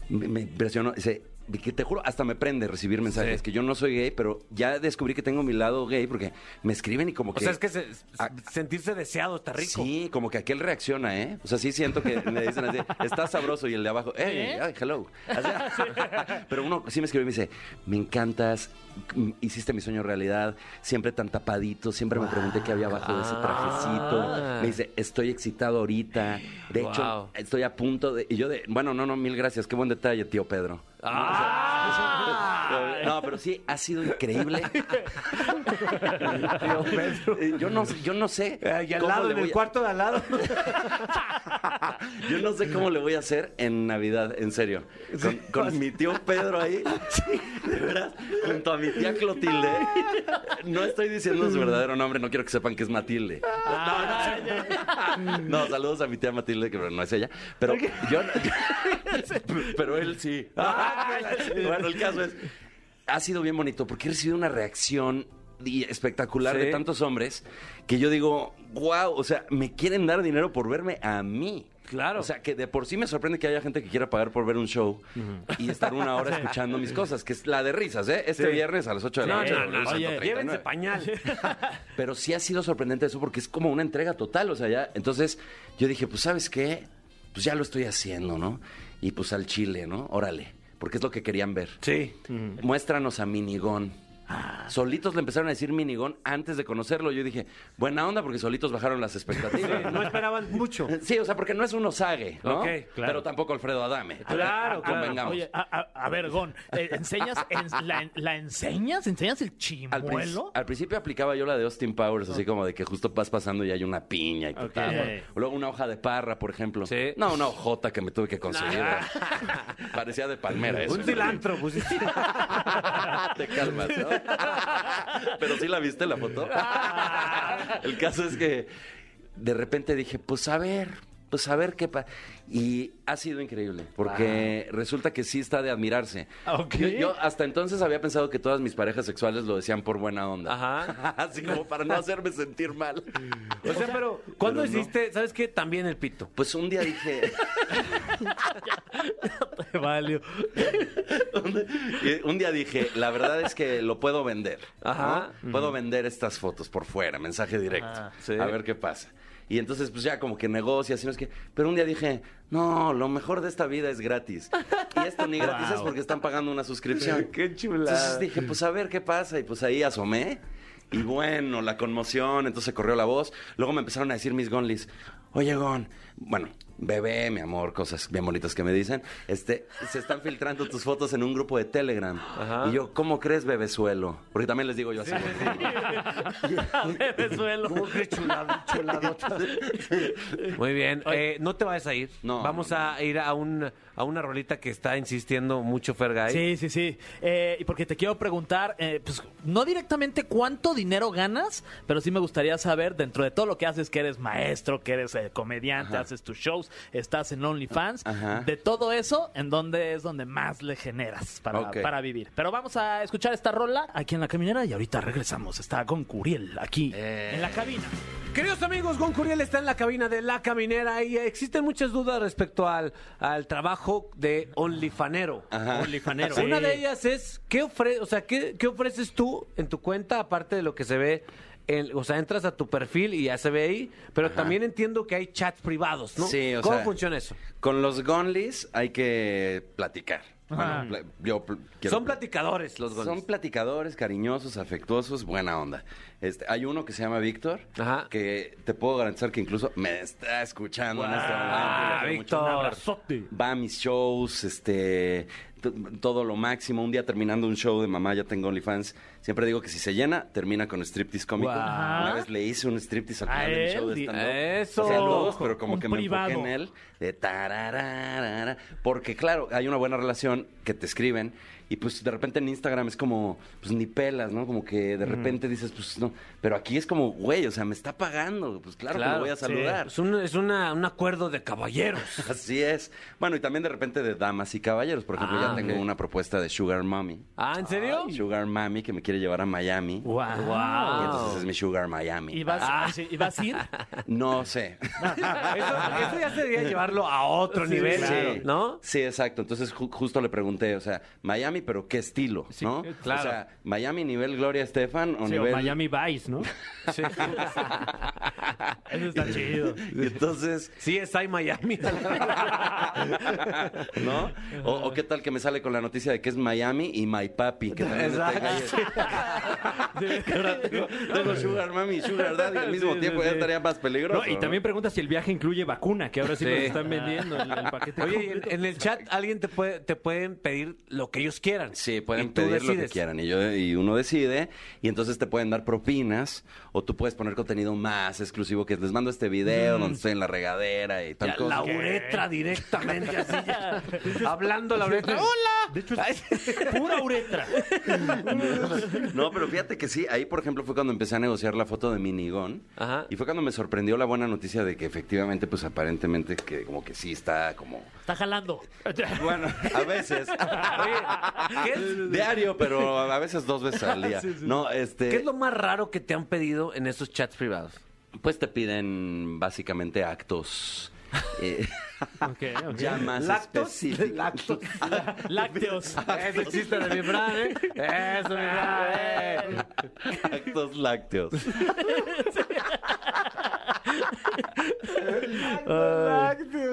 [SPEAKER 7] me, me impresionó, dice, que te juro, hasta me prende recibir mensajes,
[SPEAKER 2] Sí.
[SPEAKER 7] que yo no soy gay, pero ya descubrí que tengo mi lado gay, porque me escriben y como
[SPEAKER 2] O
[SPEAKER 7] que...
[SPEAKER 2] sea, es que se- sentirse deseado está rico.
[SPEAKER 7] Sí, como que aquel reacciona, ¿eh? O sea, sí siento que me dicen así, está sabroso y el de abajo, hey, ay, hello. Así- Pero uno sí me escribe y me dice, me encantas, hiciste mi sueño realidad, siempre tan tapadito, siempre me pregunté qué había abajo de ese trajecito. Me dice, estoy excitado ahorita, de
[SPEAKER 2] Wow.
[SPEAKER 7] hecho, estoy a punto de... Y yo de, bueno, no, no, mil gracias, qué buen detalle, tío Pedro.
[SPEAKER 2] Ah.
[SPEAKER 7] No, pero sí, ha sido increíble. Eh, Yo no, yo no sé.
[SPEAKER 2] Eh, Y al lado, en el
[SPEAKER 7] a-
[SPEAKER 2] cuarto de al lado.
[SPEAKER 7] Yo no sé cómo le voy a hacer en Navidad, en serio. Con, con mi tío Pedro ahí, de veras, junto a mi tía Clotilde. No estoy diciendo su verdadero nombre, no quiero que sepan que es Matilde. No, saludos a mi tía Matilde, que no es ella. Pero yo. Pero él sí. Bueno, el caso es. Ha sido bien bonito porque he recibido una reacción espectacular
[SPEAKER 2] Sí.
[SPEAKER 7] de tantos hombres que yo digo, wow, o sea, me quieren dar dinero por verme a mí.
[SPEAKER 2] Claro.
[SPEAKER 7] O sea, que de por sí me sorprende que haya gente que quiera pagar por ver un show y estar una hora escuchando mis cosas, que es la de risas, ¿eh? Este
[SPEAKER 2] Sí.
[SPEAKER 7] viernes a las 8 de la
[SPEAKER 2] No,
[SPEAKER 7] noche.
[SPEAKER 2] no, no,
[SPEAKER 7] Ciento
[SPEAKER 2] oye, llévense pañal.
[SPEAKER 7] Pero sí ha sido sorprendente eso porque es como una entrega total, o sea, ya. Entonces yo dije, pues, ¿sabes qué? Pues ya lo estoy haciendo, ¿no? Y pues al chile, ¿no? Órale, porque es lo que querían ver.
[SPEAKER 2] Sí.
[SPEAKER 7] Muéstranos a Minigón. Solitos le empezaron a decir Minigón antes de conocerlo. Yo dije, buena onda porque solitos bajaron las expectativas.
[SPEAKER 2] No esperaban mucho.
[SPEAKER 7] Sí, o sea, porque no es un Osague, ¿no?
[SPEAKER 2] Ok,
[SPEAKER 8] claro.
[SPEAKER 7] Pero tampoco Alfredo Adame.
[SPEAKER 2] Claro, claro.
[SPEAKER 7] Convengamos.
[SPEAKER 3] Oye, a, a- a ver, Gon, eh, ¿enseñas, en- la, la enseñas? ¿Enseñas el
[SPEAKER 7] Al,
[SPEAKER 3] chimuelo?
[SPEAKER 7] al principio aplicaba yo la de Austin Powers, así como de que justo vas pasando y hay una piña y tu
[SPEAKER 8] Ok.
[SPEAKER 7] tapa. O Luego una hoja de parra, por ejemplo.
[SPEAKER 2] Sí.
[SPEAKER 7] No, una hojota que me tuve que conseguir. Parecía de palmera eso.
[SPEAKER 2] Un cilantro, pues.
[SPEAKER 7] Te calmas, ¿no? Pero sí la viste la foto. El caso es que de repente dije, pues a ver, pues a ver qué pasa. Y ha sido increíble, porque resulta que sí está de admirarse.
[SPEAKER 3] Ok.
[SPEAKER 7] Yo, yo hasta entonces había pensado que todas mis parejas sexuales lo decían por buena onda.
[SPEAKER 2] Ajá.
[SPEAKER 7] Así como para no hacerme sentir mal.
[SPEAKER 2] O sea, pero ¿cuándo
[SPEAKER 7] no.
[SPEAKER 2] hiciste, sabes qué? También el pito.
[SPEAKER 7] Pues un día dije,
[SPEAKER 3] Te valió.
[SPEAKER 7] Un día dije, la verdad es que lo puedo vender. ¿no?
[SPEAKER 2] Ajá.
[SPEAKER 7] Puedo vender estas fotos por fuera, mensaje directo.
[SPEAKER 3] Ah,
[SPEAKER 2] sí.
[SPEAKER 7] A ver qué pasa. Y entonces, pues ya como que negocias y no es que. Pero un día dije, no, lo mejor de esta vida es gratis. Y esto ni gratis es porque están pagando una suscripción.
[SPEAKER 2] Qué chulada.
[SPEAKER 7] Entonces dije, pues a ver qué pasa. Y pues ahí asomé. Y bueno, la conmoción, entonces corrió la voz. Luego me empezaron a decir mis gonlis, oye Gon, bueno, bebé, mi amor, cosas bien bonitas que me dicen. Este, se están filtrando tus fotos en un grupo de Telegram.
[SPEAKER 2] Ajá.
[SPEAKER 7] Y yo, ¿cómo crees, bebesuelo? Porque también les digo yo así.
[SPEAKER 3] Venezuela.
[SPEAKER 2] Muy bien. Eh, no te vayas a ir.
[SPEAKER 7] No,
[SPEAKER 2] Vamos
[SPEAKER 7] no,
[SPEAKER 2] a ir a, un, a una rolita que está insistiendo mucho Fergay.
[SPEAKER 3] Sí, sí, sí. Eh, y porque te quiero preguntar, eh, pues no directamente cuánto dinero ganas, pero sí me gustaría saber, dentro de todo lo que haces, que eres maestro, que eres eh, comediante,
[SPEAKER 7] Ajá.
[SPEAKER 3] haces tus shows, estás en OnlyFans,
[SPEAKER 7] Ajá.
[SPEAKER 3] de todo eso, ¿en dónde es donde más le generas para, para vivir? Pero vamos a escuchar esta rola aquí en la caminera y ahorita regresamos. Está con Curiel aquí
[SPEAKER 7] Eh.
[SPEAKER 3] en la cabina.
[SPEAKER 2] Queridos amigos, Gon Curiel está en la cabina de La Caminera y existen muchas dudas respecto al, al trabajo de OnlyFanero.
[SPEAKER 8] Onlyfanero.
[SPEAKER 2] Una de ellas es, ¿qué, ofre o sea, ¿qué, qué ofreces tú en tu cuenta aparte de lo que se ve? O sea, entras a tu perfil y ya se ve ahí, pero también entiendo que hay chats privados, ¿no?
[SPEAKER 7] Sí, o
[SPEAKER 2] ¿Cómo
[SPEAKER 7] sea,
[SPEAKER 2] funciona eso?
[SPEAKER 7] Con los gonlis hay que platicar.
[SPEAKER 3] Ajá.
[SPEAKER 7] Bueno, pla- yo pl- quiero
[SPEAKER 2] Son platicadores los
[SPEAKER 7] Son
[SPEAKER 2] goles.
[SPEAKER 7] platicadores, cariñosos, afectuosos, buena onda. Este, hay uno que se llama Víctor, que te puedo garantizar que incluso me está escuchando en este momento.
[SPEAKER 2] Ah. Víctor.
[SPEAKER 7] Va a mis shows, este, todo lo máximo. Un día terminando un show de mamá, ya tengo OnlyFans. Siempre digo que si se llena, termina con striptease cómico. Una vez le hice un striptease al
[SPEAKER 3] ¿A
[SPEAKER 7] final de mi show de stand-up.
[SPEAKER 2] Eso.
[SPEAKER 7] Saludos, pero como
[SPEAKER 3] Un
[SPEAKER 7] que me enfoqué en él. De. Porque claro, hay una buena relación que te escriben y pues de repente en Instagram es como, pues ni pelas, ¿no? Como que de repente dices, pues no. Pero aquí es como, güey, o sea, me está pagando. Pues claro, que
[SPEAKER 2] Claro,
[SPEAKER 7] lo voy a
[SPEAKER 2] sí.
[SPEAKER 7] saludar.
[SPEAKER 2] Es, un, es una- un acuerdo de caballeros.
[SPEAKER 7] Así es. Bueno, y también de repente de damas y caballeros. Por ejemplo,
[SPEAKER 2] Ah,
[SPEAKER 7] ya tengo
[SPEAKER 2] ok.
[SPEAKER 7] una propuesta de Sugar Mommy.
[SPEAKER 2] Ah, ¿en serio?
[SPEAKER 7] Sugar Mommy que me quiere llevar a Miami.
[SPEAKER 3] Wow.
[SPEAKER 7] Y entonces es mi Sugar Miami.
[SPEAKER 3] ¿Y vas,
[SPEAKER 2] Ah.
[SPEAKER 3] ¿y vas a ir?
[SPEAKER 7] No sé.
[SPEAKER 2] Eso, eso ya sería llevarlo a otro nivel,
[SPEAKER 7] Sí.
[SPEAKER 2] ¿no?
[SPEAKER 7] Sí, exacto. Entonces ju- justo le pregunté, o sea, Miami, pero ¿qué estilo? ¿no?
[SPEAKER 2] claro.
[SPEAKER 7] O sea, Miami nivel Gloria Estefan o
[SPEAKER 8] Sí, o
[SPEAKER 7] nivel...
[SPEAKER 8] Miami Vice, ¿no?
[SPEAKER 2] Sí.
[SPEAKER 3] Eso está chido.
[SPEAKER 7] Y entonces,
[SPEAKER 2] Sí, está en Miami.
[SPEAKER 7] ¿no? O, o qué tal que me sale con la noticia de que es Miami y My Papi, que. Ahora tengo, tengo Sugar Mami y Sugar Daddy al mismo
[SPEAKER 8] Sí,
[SPEAKER 7] tiempo,
[SPEAKER 8] sí,
[SPEAKER 7] ya
[SPEAKER 8] sí.
[SPEAKER 7] estaría más peligroso.
[SPEAKER 8] No, y
[SPEAKER 7] ¿no?
[SPEAKER 8] también pregunta si el viaje incluye vacuna, que ahora sí,
[SPEAKER 2] Sí.
[SPEAKER 8] nos están vendiendo el, el paquete.
[SPEAKER 2] Oye, en el chat alguien te puede te pueden pedir lo que ellos quieran.
[SPEAKER 7] Sí,
[SPEAKER 2] Y
[SPEAKER 7] pueden pedir lo que quieran y, yo, y uno decide y entonces te pueden dar propinas o tú puedes poner contenido más exclusivo que les mando este video donde estoy en la regadera y tal
[SPEAKER 2] Ya,
[SPEAKER 7] cosa.
[SPEAKER 2] la uretra directamente así ya. Hablando la uretra. ¡Hola!
[SPEAKER 8] De hecho, es pura uretra.
[SPEAKER 7] No, pero fíjate que sí, ahí por ejemplo fue cuando empecé a negociar la foto de Minigón
[SPEAKER 2] Ajá.
[SPEAKER 7] y fue cuando me sorprendió la buena noticia de que efectivamente pues aparentemente que como que sí está como
[SPEAKER 3] Está jalando.
[SPEAKER 7] bueno, a veces
[SPEAKER 2] ¿Qué es,
[SPEAKER 7] diario, pero a veces dos veces al día. No, este
[SPEAKER 2] qué es lo más raro que te han pedido en esos chats privados?
[SPEAKER 7] pues te piden básicamente actos eh,
[SPEAKER 8] Ok, ok.
[SPEAKER 7] ya más
[SPEAKER 2] ¿Lactos? ¿Lactos?
[SPEAKER 3] Lácteos.
[SPEAKER 2] Ese chiste de mi Fran, ¿eh? Eso, eh.
[SPEAKER 7] Actos lácteos.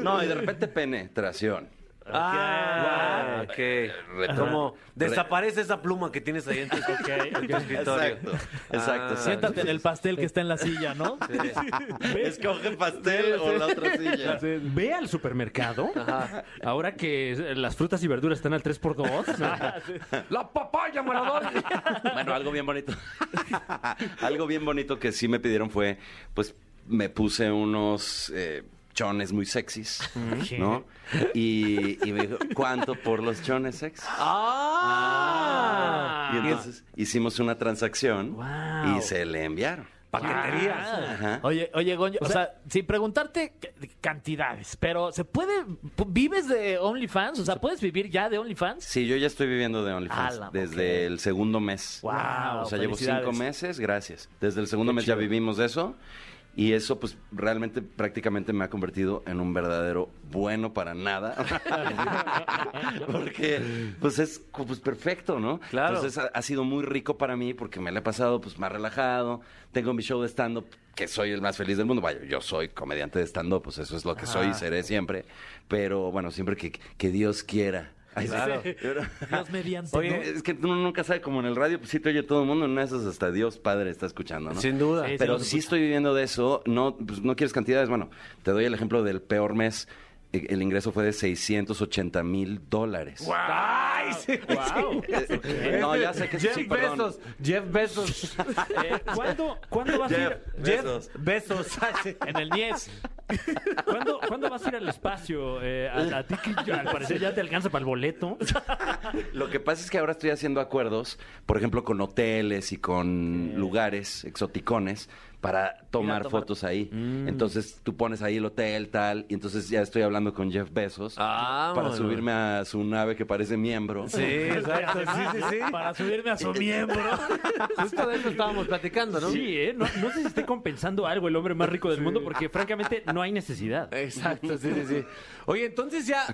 [SPEAKER 7] No, y de repente penetración.
[SPEAKER 2] Ah, ok. Como desaparece esa pluma que tienes ahí en tu, en tu escritorio.
[SPEAKER 7] Exacto, exacto,
[SPEAKER 2] Ah.
[SPEAKER 3] Siéntate en el pastel que está en la silla, ¿no?
[SPEAKER 7] Escoge pastel o la otra silla.
[SPEAKER 8] Ve al supermercado. Ahora que las frutas y verduras están al 3x2. ¿no?
[SPEAKER 2] ¡La papaya, Maradona!
[SPEAKER 7] Bueno, algo bien bonito. algo bien bonito que sí me pidieron fue, pues, me puse unos eh, chones muy sexys, ¿no? Y, y me dijo, ¿cuánto por los chones sexys?
[SPEAKER 2] ¡Ah!
[SPEAKER 7] Y entonces hicimos una transacción
[SPEAKER 3] Wow.
[SPEAKER 7] y se le enviaron.
[SPEAKER 2] paqueterías.
[SPEAKER 7] Ajá.
[SPEAKER 3] Oye, oye, Goño, o, sea, sin preguntarte cantidades, pero ¿se puede, vives de OnlyFans? O sea, ¿puedes vivir ya de OnlyFans?
[SPEAKER 7] Sí, yo ya estoy viviendo de OnlyFans desde el segundo mes.
[SPEAKER 3] Wow,
[SPEAKER 7] o sea, llevo cinco meses, gracias. Desde el segundo mes ya vivimos de eso. Y eso, pues, realmente prácticamente me ha convertido en un verdadero bueno para nada. porque, pues, es pues, perfecto, ¿no?
[SPEAKER 2] Claro.
[SPEAKER 7] Entonces, ha, ha sido muy rico para mí porque me la he pasado, pues, más relajado. Tengo mi show de stand-up, que soy el más feliz del mundo. Vaya, yo soy comediante de stand-up, pues, eso es lo que soy y seré siempre. Pero, bueno, siempre que, que Dios quiera. Ay, sí.
[SPEAKER 2] Claro.
[SPEAKER 3] Dios mediante.
[SPEAKER 7] Oye,
[SPEAKER 3] ¿no?
[SPEAKER 7] es que uno nunca sabe, como en el radio, pues sí te oye todo el mundo, en una de esas hasta Dios Padre está escuchando, ¿no?
[SPEAKER 2] Sin duda.
[SPEAKER 3] Sí,
[SPEAKER 7] Pero
[SPEAKER 3] sí,
[SPEAKER 7] sí estoy viviendo de eso, no, pues, no quieres cantidades, bueno, te doy el ejemplo del peor mes, el ingreso fue de 680 mil dólares.
[SPEAKER 2] ¡Ay, sí!
[SPEAKER 8] Wow.
[SPEAKER 7] Eh, No, ya sé que
[SPEAKER 2] Jeff
[SPEAKER 7] sí, perdón.
[SPEAKER 2] Bezos. Jeff Bezos.
[SPEAKER 8] Eh, ¿cuándo, ¿Cuándo vas a ir?
[SPEAKER 2] Jeff
[SPEAKER 7] Besos.
[SPEAKER 2] Bezos. Ay, sí.
[SPEAKER 3] En el Nies.
[SPEAKER 8] ¿Cuándo, cuándo vas a ir al espacio? Eh, a, a ti que ya, al parecer ya te alcanza para el boleto.
[SPEAKER 7] Lo que pasa es que ahora estoy haciendo acuerdos, por ejemplo, con hoteles y con lugares exoticones para tomar,
[SPEAKER 3] tomar-
[SPEAKER 7] fotos ahí. Entonces tú pones ahí el hotel, tal, y entonces ya estoy hablando con Jeff Bezos
[SPEAKER 2] Ah,
[SPEAKER 7] para
[SPEAKER 2] bueno.
[SPEAKER 7] subirme a su nave que parece miembro.
[SPEAKER 2] Sí, exacto. Sí, sí, sí.
[SPEAKER 3] Para subirme a su miembro.
[SPEAKER 2] Justo de eso estábamos platicando, ¿no?
[SPEAKER 8] Sí, ¿eh? No, no sé si esté compensando algo el hombre más rico del mundo porque francamente no hay necesidad.
[SPEAKER 2] Exacto, sí, sí, sí. Oye, entonces ya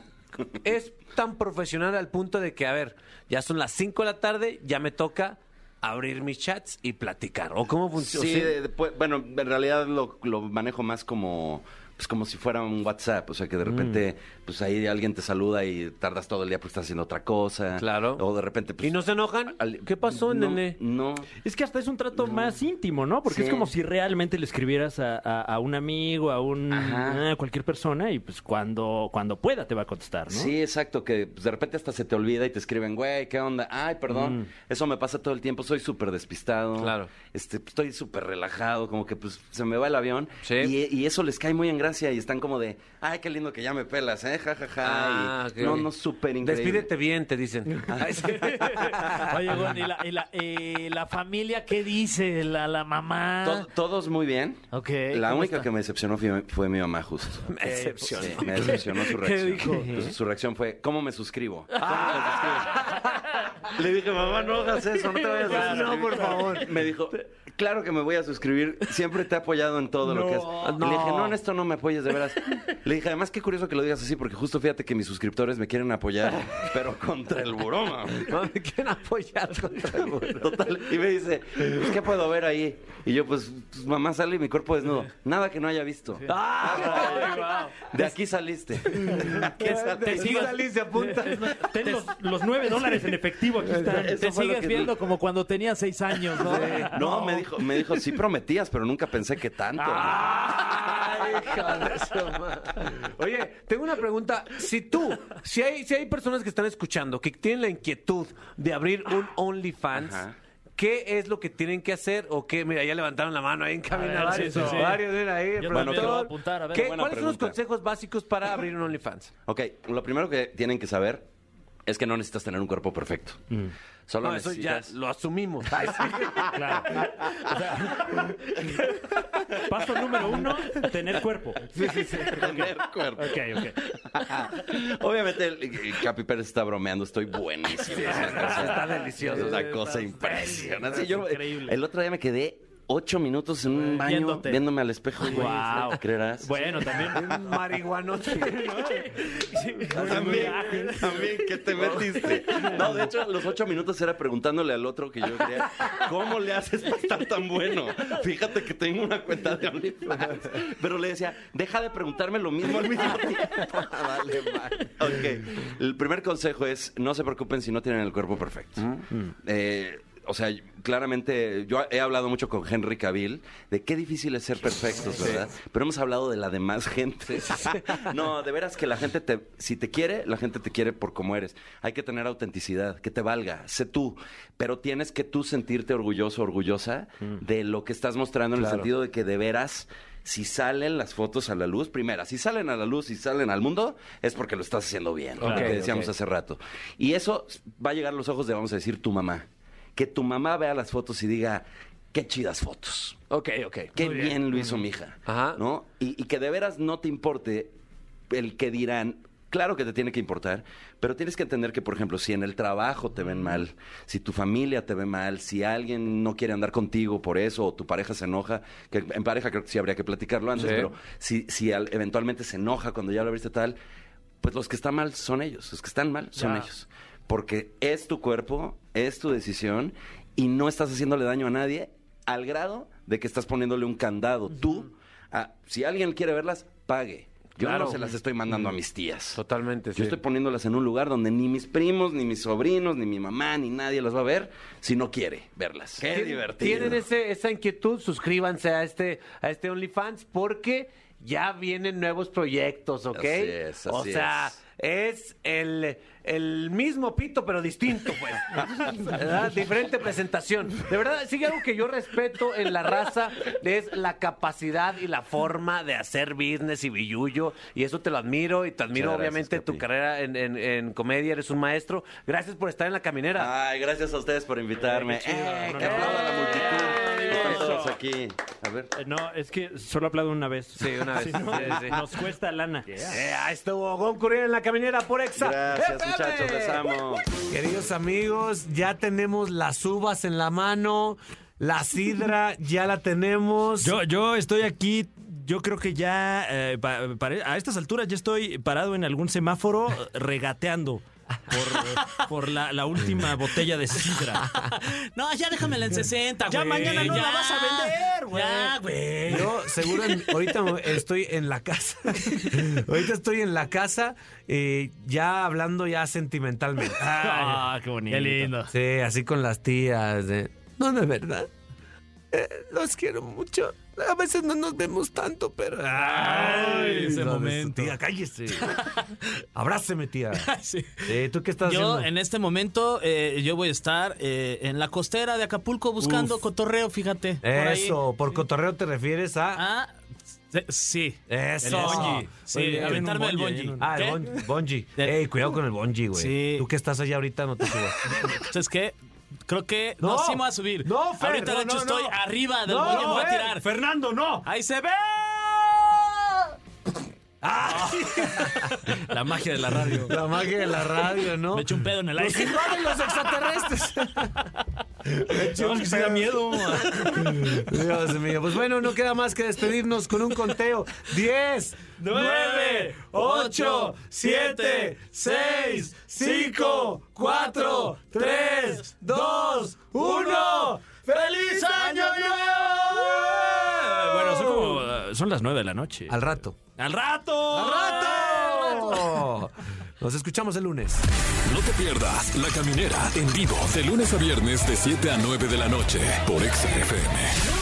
[SPEAKER 2] es tan profesional al punto de que, a ver, ya son las 5 de la tarde, ya me toca abrir mis chats y platicar. ¿O cómo funciona?
[SPEAKER 7] Sí, de- de- pues, bueno, en realidad lo, lo manejo más como pues como si fuera un WhatsApp, o sea que de repente pues ahí alguien te saluda y tardas todo el día porque estás haciendo otra cosa.
[SPEAKER 2] Claro.
[SPEAKER 7] O de repente pues
[SPEAKER 2] ¿Y no se enojan?
[SPEAKER 7] al-
[SPEAKER 2] ¿Qué pasó,
[SPEAKER 7] no,
[SPEAKER 2] nene?
[SPEAKER 7] No.
[SPEAKER 8] Es que hasta es un trato más íntimo, ¿no? Porque
[SPEAKER 7] Sí.
[SPEAKER 8] es como si realmente le escribieras a, a- a un amigo, a un
[SPEAKER 7] Ajá.
[SPEAKER 8] a cualquier persona y pues cuando, cuando pueda te va a contestar, ¿no?
[SPEAKER 7] Sí, exacto, que pues, de repente hasta se te olvida y te escriben, güey, ¿qué onda? Ay, perdón, eso me pasa todo el tiempo, soy súper despistado.
[SPEAKER 2] Claro.
[SPEAKER 7] Este, estoy súper relajado, como que pues se me va el avión.
[SPEAKER 2] Sí.
[SPEAKER 7] Y, y eso les cae muy en gracia y están como de, ay, qué lindo que ya me pelas, ¿eh? Ja, ja, ja.
[SPEAKER 2] Ah,
[SPEAKER 7] Y-. No, no, súper increíble.
[SPEAKER 2] Despídete bien, te dicen. Ay, sí.
[SPEAKER 3] Oye, Gon, ¿y la, y la, y la familia qué dice? ¿La, la mamá?
[SPEAKER 7] To- todos muy bien.
[SPEAKER 3] Ok,
[SPEAKER 7] La
[SPEAKER 3] ¿cómo
[SPEAKER 7] única
[SPEAKER 3] está?
[SPEAKER 7] que me decepcionó fue, fue mi mamá, justo.
[SPEAKER 2] Me decepcionó.
[SPEAKER 7] Sí, me decepcionó su
[SPEAKER 2] ¿Qué
[SPEAKER 7] reacción.
[SPEAKER 2] dijo?
[SPEAKER 7] Pues, su reacción fue, ¿cómo me suscribo? ¿Cómo me suscribo? Le dije, mamá, no hagas eso, no te vayas a suscribir.
[SPEAKER 2] No, por favor.
[SPEAKER 7] Me dijo, claro que me voy a suscribir. Siempre te he apoyado en todo lo que has.
[SPEAKER 2] No.
[SPEAKER 7] Le dije, no, en esto no me apoyes, de veras. Le dije, además, qué curioso que lo digas así, porque justo fíjate que mis suscriptores me quieren apoyar, pero contra el buró.
[SPEAKER 2] No, me quieren apoyar contra el burro.
[SPEAKER 7] Total. Y me dice, pues, ¿qué puedo ver ahí? Y yo, pues, pues, mamá, sale mi cuerpo desnudo. Nada que no haya visto. De aquí saliste.
[SPEAKER 2] Que te sigas salís, se apunta.
[SPEAKER 8] Ten los, los nueve dólares en efectivo, aquí están.
[SPEAKER 7] Eso
[SPEAKER 3] Te sigues
[SPEAKER 7] que-
[SPEAKER 3] viendo como cuando tenía seis años, ¿no?
[SPEAKER 7] No, me dijo, me dijo, sí prometías, pero nunca pensé que tanto.
[SPEAKER 2] Hija madre. Oye, tengo una pregunta. Si tú, si hay, si hay personas que están escuchando que tienen la inquietud de abrir un OnlyFans,
[SPEAKER 7] Ajá.
[SPEAKER 2] ¿qué es lo que tienen que hacer? O qué, mira, ya levantaron la mano ahí en
[SPEAKER 3] ver,
[SPEAKER 2] varios,
[SPEAKER 3] sí, sí, sí.
[SPEAKER 2] varios, mira ahí.
[SPEAKER 3] Yo
[SPEAKER 2] productor.
[SPEAKER 7] lo voy a
[SPEAKER 3] apuntar, a ver.
[SPEAKER 2] ¿Qué-
[SPEAKER 7] Buena
[SPEAKER 2] ¿Cuáles son los consejos básicos para abrir un OnlyFans?
[SPEAKER 7] Ok, lo primero que tienen que saber es que no necesitas tener un cuerpo perfecto. Solo
[SPEAKER 2] No, eso ya
[SPEAKER 7] necesitas...
[SPEAKER 2] lo asumimos. Ay, sí.
[SPEAKER 8] Claro. O sea, paso número uno, tener cuerpo.
[SPEAKER 7] Tener cuerpo.
[SPEAKER 8] Ok, ok.
[SPEAKER 7] Obviamente, el, el Capi Pérez está bromeando, estoy buenísimo.
[SPEAKER 2] está delicioso.
[SPEAKER 7] Es una cosa impresionante. Sí, yo,
[SPEAKER 3] increíble.
[SPEAKER 7] el otro día me quedé ocho minutos en un baño
[SPEAKER 3] Viéndote.
[SPEAKER 7] viéndome al espejo. güey.
[SPEAKER 8] Wow.
[SPEAKER 7] ¿Creerás?
[SPEAKER 8] Bueno, también.
[SPEAKER 2] Marihuanote.
[SPEAKER 7] También, también, ¿qué te metiste? No, de hecho, los ocho minutos era preguntándole al otro que yo quería, ¿cómo le haces para estar tan bueno? Fíjate que tengo una cuenta de OnlyFans. Pero le decía, deja de preguntarme lo mismo al mismo tiempo. Vale, vale. Ok, el primer consejo es, no se preocupen si no tienen el cuerpo perfecto. Eh, o sea, claramente, yo he hablado mucho con Henry Cavill de qué difícil es ser perfectos, ¿verdad? Pero hemos hablado de la demás gente. No, de veras que la gente te, si te quiere, la gente te quiere por como eres. Hay que tener autenticidad, que te valga, sé tú. Pero tienes que tú sentirte orgulloso, orgullosa de lo que estás mostrando en el sentido de que de veras si salen las fotos a la luz, primera, si salen a la luz y salen al mundo, es porque lo estás haciendo bien, lo que decíamos hace rato. Y eso va a llegar a los ojos de, vamos a decir, tu mamá. Que tu mamá vea las fotos y diga, qué chidas fotos.
[SPEAKER 2] Ok, ok.
[SPEAKER 7] Qué
[SPEAKER 2] Muy
[SPEAKER 7] bien. lo hizo mi hija.
[SPEAKER 2] Ajá.
[SPEAKER 7] ¿No? Y, y que de veras no te importe el que dirán. Claro que te tiene que importar, pero tienes que entender que, por ejemplo, si en el trabajo te ven mal, si tu familia te ve mal, si alguien no quiere andar contigo por eso, o tu pareja se enoja, que en pareja creo que sí habría que platicarlo antes,
[SPEAKER 2] Sí.
[SPEAKER 7] pero si, si al- eventualmente se enoja cuando ya lo viste tal, pues los que están mal son ellos, los que están mal son
[SPEAKER 8] Ya.
[SPEAKER 7] ellos. Porque es tu cuerpo, es tu decisión y no estás haciéndole daño a nadie al grado de que estás poniéndole un candado. Tú, a- si alguien quiere verlas, pague. Yo
[SPEAKER 2] Claro.
[SPEAKER 7] no se las estoy mandando a mis tías.
[SPEAKER 2] Totalmente, sí.
[SPEAKER 7] Yo estoy poniéndolas en un lugar donde ni mis primos, ni mis sobrinos, ni mi mamá, ni nadie las va a ver si no quiere verlas. Qué
[SPEAKER 2] Tien-
[SPEAKER 7] divertido.
[SPEAKER 2] Tienen ese, esa inquietud, suscríbanse a este, a este OnlyFans porque ya vienen nuevos proyectos, ¿ok?
[SPEAKER 7] Así es,
[SPEAKER 2] o
[SPEAKER 7] así
[SPEAKER 2] sea,
[SPEAKER 7] es.
[SPEAKER 2] Es el, el mismo pito, pero distinto, pues. ¿Verdad? Diferente presentación. De verdad, sí algo que yo respeto en la raza es la capacidad y la forma de hacer business y billullo. Y eso te lo admiro y te admiro,
[SPEAKER 7] gracias,
[SPEAKER 2] obviamente, tu carrera en, en- en comedia. Eres un maestro. Gracias por estar en la caminera.
[SPEAKER 7] Ay, gracias a ustedes por invitarme. Eh, que aplauda
[SPEAKER 8] no.
[SPEAKER 7] la multitud.
[SPEAKER 8] Eh,
[SPEAKER 7] Están
[SPEAKER 8] eso.
[SPEAKER 7] todos aquí. A ver.
[SPEAKER 8] Eh, No, es que solo aplaudo una vez.
[SPEAKER 2] Sí, una vez.
[SPEAKER 8] Si no,
[SPEAKER 2] Sí, sí.
[SPEAKER 8] Nos cuesta lana.
[SPEAKER 2] Eh, ahí estuvo Gon Curiel en la caminera por Exa.
[SPEAKER 7] Gracias,
[SPEAKER 2] FM.
[SPEAKER 7] muchachos, les amo.
[SPEAKER 2] Queridos amigos, ya tenemos las uvas en la mano, la sidra ya la tenemos.
[SPEAKER 4] Yo, yo estoy aquí. Yo creo que ya eh, pa- a estas alturas ya estoy parado en algún semáforo eh, regateando por, por la, la última botella de sidra.
[SPEAKER 3] No, ya déjamela en 60, güey.
[SPEAKER 4] Ya mañana no la vas a vender, güey.
[SPEAKER 3] Ya, güey.
[SPEAKER 2] Yo seguro en- ahorita estoy en la casa. ahorita estoy en la casa eh, ya hablando ya sentimentalmente.
[SPEAKER 4] Ah, qué bonito.
[SPEAKER 3] Qué lindo.
[SPEAKER 2] Sí, así con las tías. de, no, de verdad. Eh, los quiero mucho. A veces no nos vemos tanto, pero.
[SPEAKER 3] Ay, ese momento.
[SPEAKER 2] Tía, cállese. Abráceme, tía.
[SPEAKER 3] Sí.
[SPEAKER 2] Sí, ¿Tú qué estás
[SPEAKER 3] Yo
[SPEAKER 2] haciendo?
[SPEAKER 3] en este momento eh, yo voy a estar eh, en la costera de Acapulco buscando
[SPEAKER 2] Uf.
[SPEAKER 3] cotorreo, fíjate.
[SPEAKER 2] Eso, por cotorreo te refieres a.
[SPEAKER 3] Ah, sí.
[SPEAKER 2] Eso.
[SPEAKER 3] El bungee. Sí,
[SPEAKER 2] bien.
[SPEAKER 3] aventarme el
[SPEAKER 4] bungee,
[SPEAKER 3] bungee.
[SPEAKER 2] Ah, el bungee. Ey, cuidado con el bungee, güey.
[SPEAKER 3] Sí.
[SPEAKER 2] Tú que estás allá ahorita no te subas.
[SPEAKER 3] ¿Sabes qué? Creo que no,
[SPEAKER 2] No.
[SPEAKER 3] sí me voy a subir.
[SPEAKER 2] No, Fer,
[SPEAKER 3] Ahorita,
[SPEAKER 2] no,
[SPEAKER 3] de hecho,
[SPEAKER 2] no,
[SPEAKER 3] estoy
[SPEAKER 2] no.
[SPEAKER 3] arriba del me voy a
[SPEAKER 2] Fer.
[SPEAKER 3] tirar.
[SPEAKER 4] Fernando, no.
[SPEAKER 3] ¡Ahí se ve!
[SPEAKER 4] La magia de la radio.
[SPEAKER 2] La magia de la radio, ¿no?
[SPEAKER 3] Me eché un pedo en el
[SPEAKER 2] Los
[SPEAKER 3] aire.
[SPEAKER 2] invaden los extraterrestres. Me eché
[SPEAKER 4] No,
[SPEAKER 2] un
[SPEAKER 4] que sí da miedo.
[SPEAKER 2] Dios mío. Pues bueno, no queda más que despedirnos con un conteo. 10, 9, 8, 7, 6, 5, 4, 3, 2, 1. ¡Feliz Año Nuevo!
[SPEAKER 4] Bueno, son como. eh, Son las nueve de la noche.
[SPEAKER 2] Al rato.
[SPEAKER 4] ¡Al rato!
[SPEAKER 2] ¡Al rato! Nos escuchamos el lunes.
[SPEAKER 1] No te pierdas La Caminera en vivo de lunes a viernes de 7 a 9 de la noche por Exa FM.